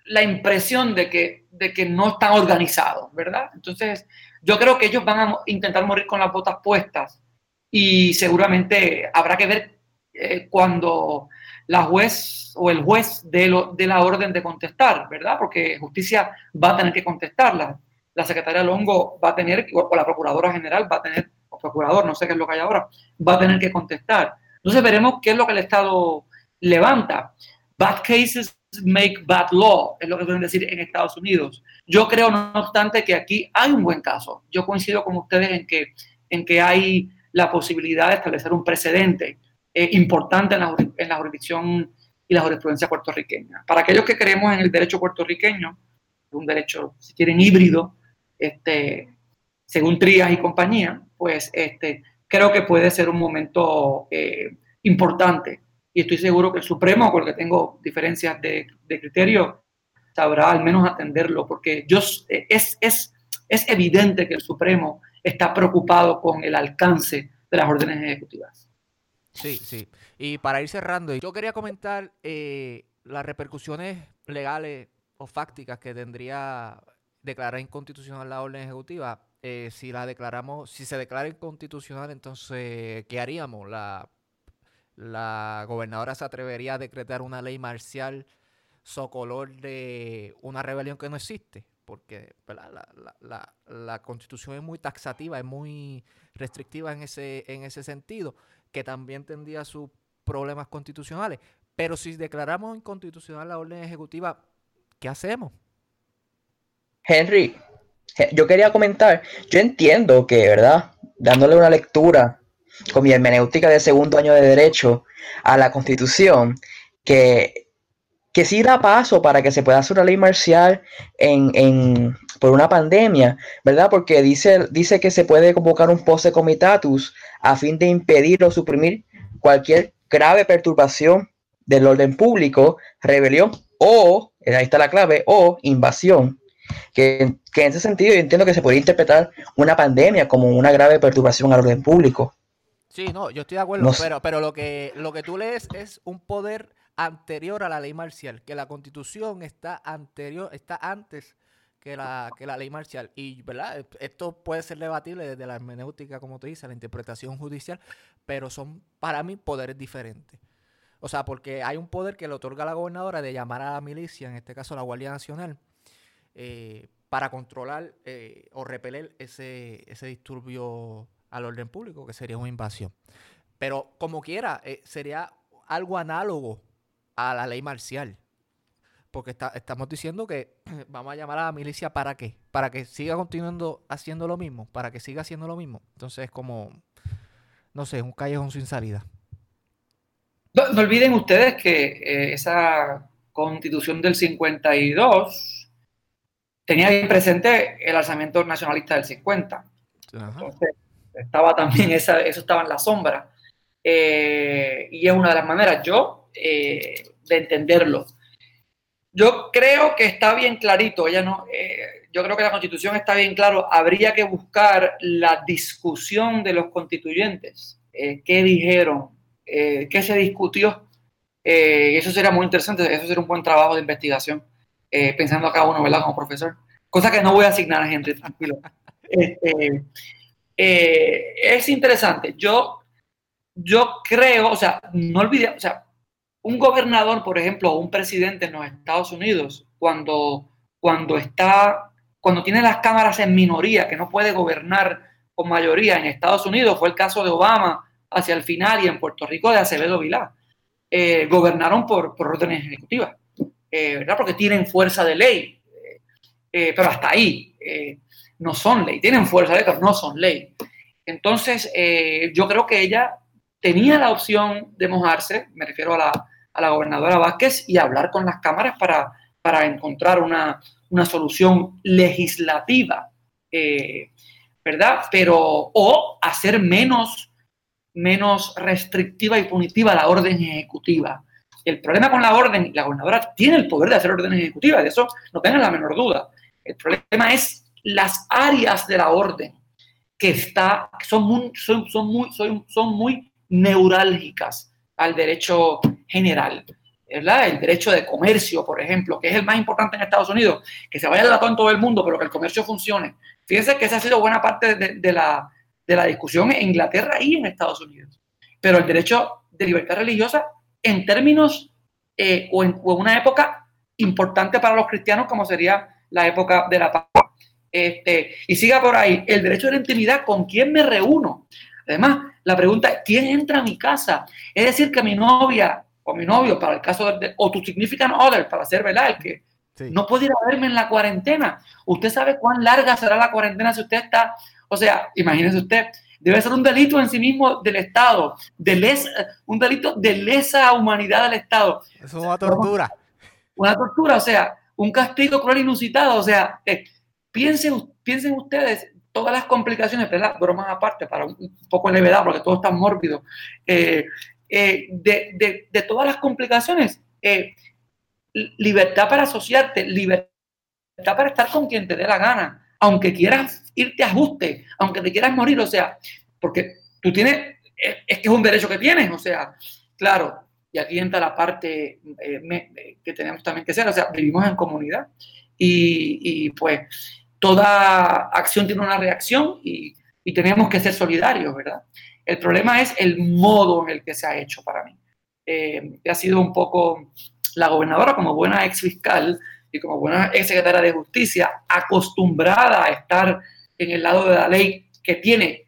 la impresión de que, de que no están organizados, ¿verdad? Entonces, yo creo que ellos van a intentar morir con las botas puestas y seguramente habrá que ver eh, cuando la juez o el juez de, lo, de, la orden de contestar, ¿verdad? Porque justicia va a tener que contestarla. La secretaria Longo va a tener, o la procuradora general va a tener, o procurador, no sé qué es lo que hay ahora, va a tener que contestar. Entonces veremos qué es lo que el Estado levanta. Bad cases make bad law, es lo que suelen decir en Estados Unidos. Yo creo, no obstante, que aquí hay un buen caso. Yo coincido con ustedes en que, en que hay la posibilidad de establecer un precedente eh, importante en la, en la, jurisdicción y la jurisprudencia puertorriqueña. Para aquellos que creemos en el derecho puertorriqueño, un derecho, si quieren, híbrido, este, según Trías y compañía, pues este, creo que puede ser un momento eh, importante. Y estoy seguro que el Supremo, con el que tengo diferencias de, de criterio, sabrá al menos atenderlo, porque yo, es, es, es evidente que el Supremo está preocupado con el alcance de las órdenes ejecutivas. Sí, sí. Y para ir cerrando, yo quería comentar eh, las repercusiones legales o fácticas que tendría declarar inconstitucional la orden ejecutiva. Eh, si la declaramos, si se declara inconstitucional, entonces, ¿qué haríamos? La, la gobernadora se atrevería a decretar una ley marcial socolor de una rebelión que no existe, porque la, la, la, constitución es muy taxativa, es muy restrictiva en ese, en ese sentido que también tendría sus problemas constitucionales. Pero si declaramos inconstitucional la orden ejecutiva, ¿qué hacemos? Henry, yo quería comentar, yo entiendo que, ¿verdad? Dándole una lectura con mi hermenéutica de segundo año de derecho a la constitución, que, que sí da paso para que se pueda hacer una ley marcial en, en, por una pandemia, ¿verdad? Porque dice, dice que se puede convocar un poste comitatus a fin de impedir o suprimir cualquier grave perturbación del orden público, rebelión o, ahí está la clave, o invasión. Que, en ese sentido yo entiendo que se puede interpretar una pandemia como una grave perturbación al orden público. Sí, no, yo estoy de acuerdo, pero, pero lo, que, lo que tú lees es un poder anterior a la ley marcial, que la constitución está anterior, está antes que la, que la ley marcial. Y, ¿verdad? Esto puede ser debatible desde la hermenéutica, como tú dices, la interpretación judicial, pero son para mí poderes diferentes. O sea, porque hay un poder que le otorga a la gobernadora de llamar a la milicia, en este caso la Guardia Nacional, eh, para controlar eh, o repeler ese, ese disturbio al orden público, que sería una invasión. Pero como quiera, eh, sería algo análogo a la ley marcial. Porque estamos diciendo que [CLEARS THROAT] vamos a llamar a la milicia para qué? Para que siga continuando haciendo lo mismo, para que siga haciendo lo mismo. Entonces es como, no sé, un callejón sin salida. No, olviden ustedes que eh, esa constitución del 52 tenía bien presente el alzamiento nacionalista del 50. Entonces, estaba también esa, eso estaba en la sombra. Eh, y es una de las maneras yo eh, de entenderlo. Yo creo que está bien clarito, ella no, yo creo que la constitución está bien claro, habría que buscar la discusión de los constituyentes, qué dijeron, eh, qué se discutió. Eh, eso sería muy interesante, eso sería un buen trabajo de investigación, eh, pensando acá uno, ¿verdad? Como profesor. Cosa que no voy a asignar a gente, tranquilo. [LAUGHS] Este, es interesante. Yo, yo creo, o sea, no olvide, o sea, un gobernador, por ejemplo, un presidente en los Estados Unidos, cuando, cuando está, cuando tiene las cámaras en minoría, que no puede gobernar con mayoría en Estados Unidos, fue el caso de Obama, hacia el final y en Puerto Rico de Acevedo Vilá. Eh, gobernaron por, por, órdenes ejecutivas, eh, ¿verdad? Porque tienen fuerza de ley, eh, pero hasta ahí no son ley, tienen fuerza de ley, pero no son ley. Entonces, yo creo que ella tenía la opción de mojarse, me refiero a la, a la gobernadora Vázquez, y hablar con las cámaras para, para encontrar una, una solución legislativa, ¿verdad? Pero, o hacer menos menos restrictiva y punitiva la orden ejecutiva. El problema con la orden, la gobernadora tiene el poder de hacer órdenes ejecutivas, de eso no tengan la menor duda. El problema es las áreas de la orden que, está, son, muy, son, muy, son muy neurálgicas al derecho general. ¿verdad? El derecho de comercio, por ejemplo, que es el más importante en Estados Unidos, que se vaya de la en todo el mundo, pero que el comercio funcione. Fíjense que esa ha sido buena parte de la, de la discusión en Inglaterra y en Estados Unidos. Pero el derecho de libertad religiosa, en términos eh, o, en, una época importante para los cristianos, como sería la época de la paz. Este, y siga por ahí, el derecho de la intimidad, ¿con quién me reúno? Además, la pregunta es, ¿quién entra a mi casa? Es decir, que mi novia o mi novio, para el caso de, o tu significant other, para ser, ¿verdad? El que no puede ir a verme en la cuarentena. Usted sabe cuán larga será la cuarentena si usted está o sea, imagínese usted, debe ser un delito en sí mismo del Estado, de lesa, un delito de lesa humanidad del Estado. Es una tortura. Una tortura, o sea, un castigo cruel inusitado. O sea, eh, piensen, piensen ustedes todas las complicaciones, ¿verdad? Bromas aparte, para un, poco de levedad, porque todo está mórbido. Eh, eh, de, de, de, todas las complicaciones, libertad para asociarte, libertad para estar con quien te dé la gana, aunque quieras irte a ajuste, aunque te quieras morir, o sea, porque tú tienes, es que es un derecho que tienes, o sea, claro, y aquí entra la parte eh, que tenemos también que ser, o sea, vivimos en comunidad y, pues toda acción tiene una reacción y, tenemos que ser solidarios, ¿verdad? El problema es el modo en el que se ha hecho para mí. Eh, ha sido un poco la gobernadora como buena ex fiscal y como buena ex secretaria de justicia acostumbrada a estar en el lado de la ley que tiene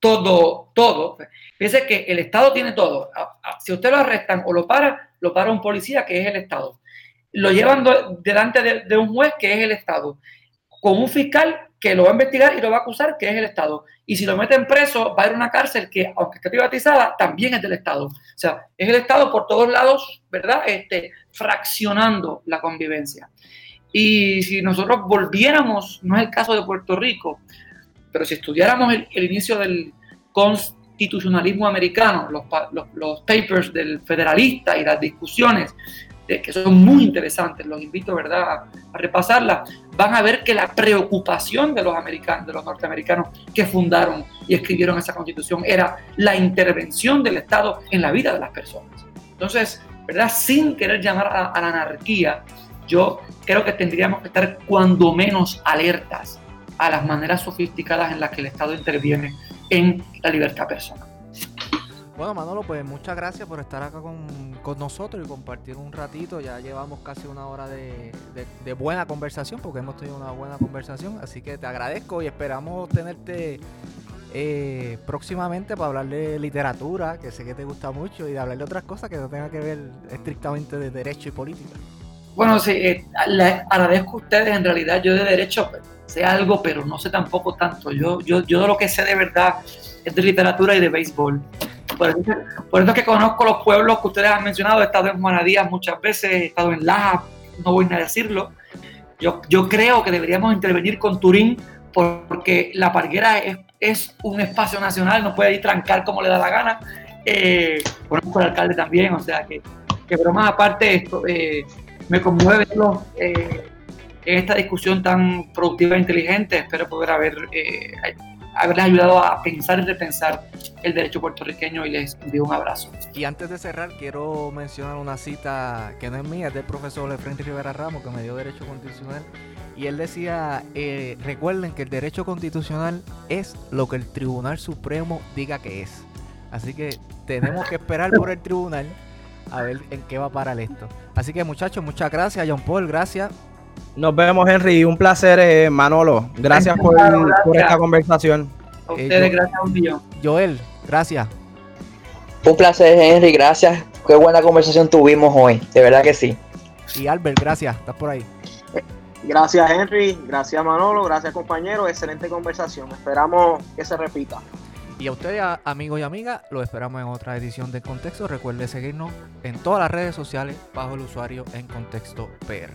todo, todo. Fíjese que el Estado tiene todo. Si usted lo arrestan o lo para, lo para un policía que es el Estado. Lo llevan delante de, un juez que es el Estado. Con un fiscal que lo va a investigar y lo va a acusar, que es el Estado. Y si lo meten preso, va a ir a una cárcel que, aunque esté privatizada, también es del Estado. O sea, es el Estado por todos lados, ¿verdad? Este, fraccionando la convivencia. Y si nosotros volviéramos, no es el caso de Puerto Rico, pero si estudiáramos el, inicio del constitucionalismo americano, los, los, papers del federalista y las discusiones, que son muy interesantes, los invito ¿verdad? A, a, repasarlas, van a ver que la preocupación de los, americanos, de los norteamericanos que fundaron y escribieron esa constitución era la intervención del Estado en la vida de las personas. Entonces, ¿verdad? sin querer llamar a, a la anarquía, yo creo que tendríamos que estar cuando menos alertas a las maneras sofisticadas en las que el Estado interviene en la libertad personal. Bueno, Manolo, pues muchas gracias por estar acá con, nosotros y compartir un ratito. Ya llevamos casi una hora de, buena conversación, porque hemos tenido una buena conversación. Así que te agradezco y esperamos tenerte eh, próximamente para hablar de literatura, que sé que te gusta mucho, y de hablar de otras cosas que no tengan que ver estrictamente de derecho y política. Bueno, sí, eh, les agradezco a ustedes. En realidad, yo de derecho sé algo, pero no sé tampoco tanto. Yo, yo, yo lo que sé de verdad es de literatura y de béisbol. Por eso, por eso que conozco los pueblos que ustedes han mencionado. He estado en Juanadías muchas veces, he estado en Laja, no voy a decirlo. Yo, yo creo que deberíamos intervenir con Turín porque la parguera es, es un espacio nacional, no puede ir trancar como le da la gana. Eh, conozco al alcalde también, o sea que, que bromas aparte, esto, eh, me conmueve eh, en esta discusión tan productiva e inteligente. Espero poder haber eh, haberles ayudado a pensar y repensar el derecho puertorriqueño y les envío un abrazo. Y antes de cerrar, quiero mencionar una cita que no es mía, es del profesor Lefrente Rivera Ramos, que me dio Derecho Constitucional. Y él decía, eh, recuerden que el derecho constitucional es lo que el Tribunal Supremo diga que es. Así que tenemos que esperar por el tribunal a ver en qué va a parar esto. Así que muchachos, muchas gracias, John Paul, gracias. Nos vemos, Henry. Un placer, eh, Manolo. Gracias, por, esta conversación. A ustedes, gracias un millón. Joel, gracias. Un placer, Henry. Gracias. Qué buena conversación tuvimos hoy. De verdad que sí. Y Albert, gracias. Estás por ahí. Gracias, Henry. Gracias, Manolo. Gracias, compañero. Excelente conversación. Esperamos que se repita. Y a ustedes, amigos y amigas, los esperamos en otra edición de Contexto. Recuerde seguirnos en todas las redes sociales bajo el usuario en Contexto PR.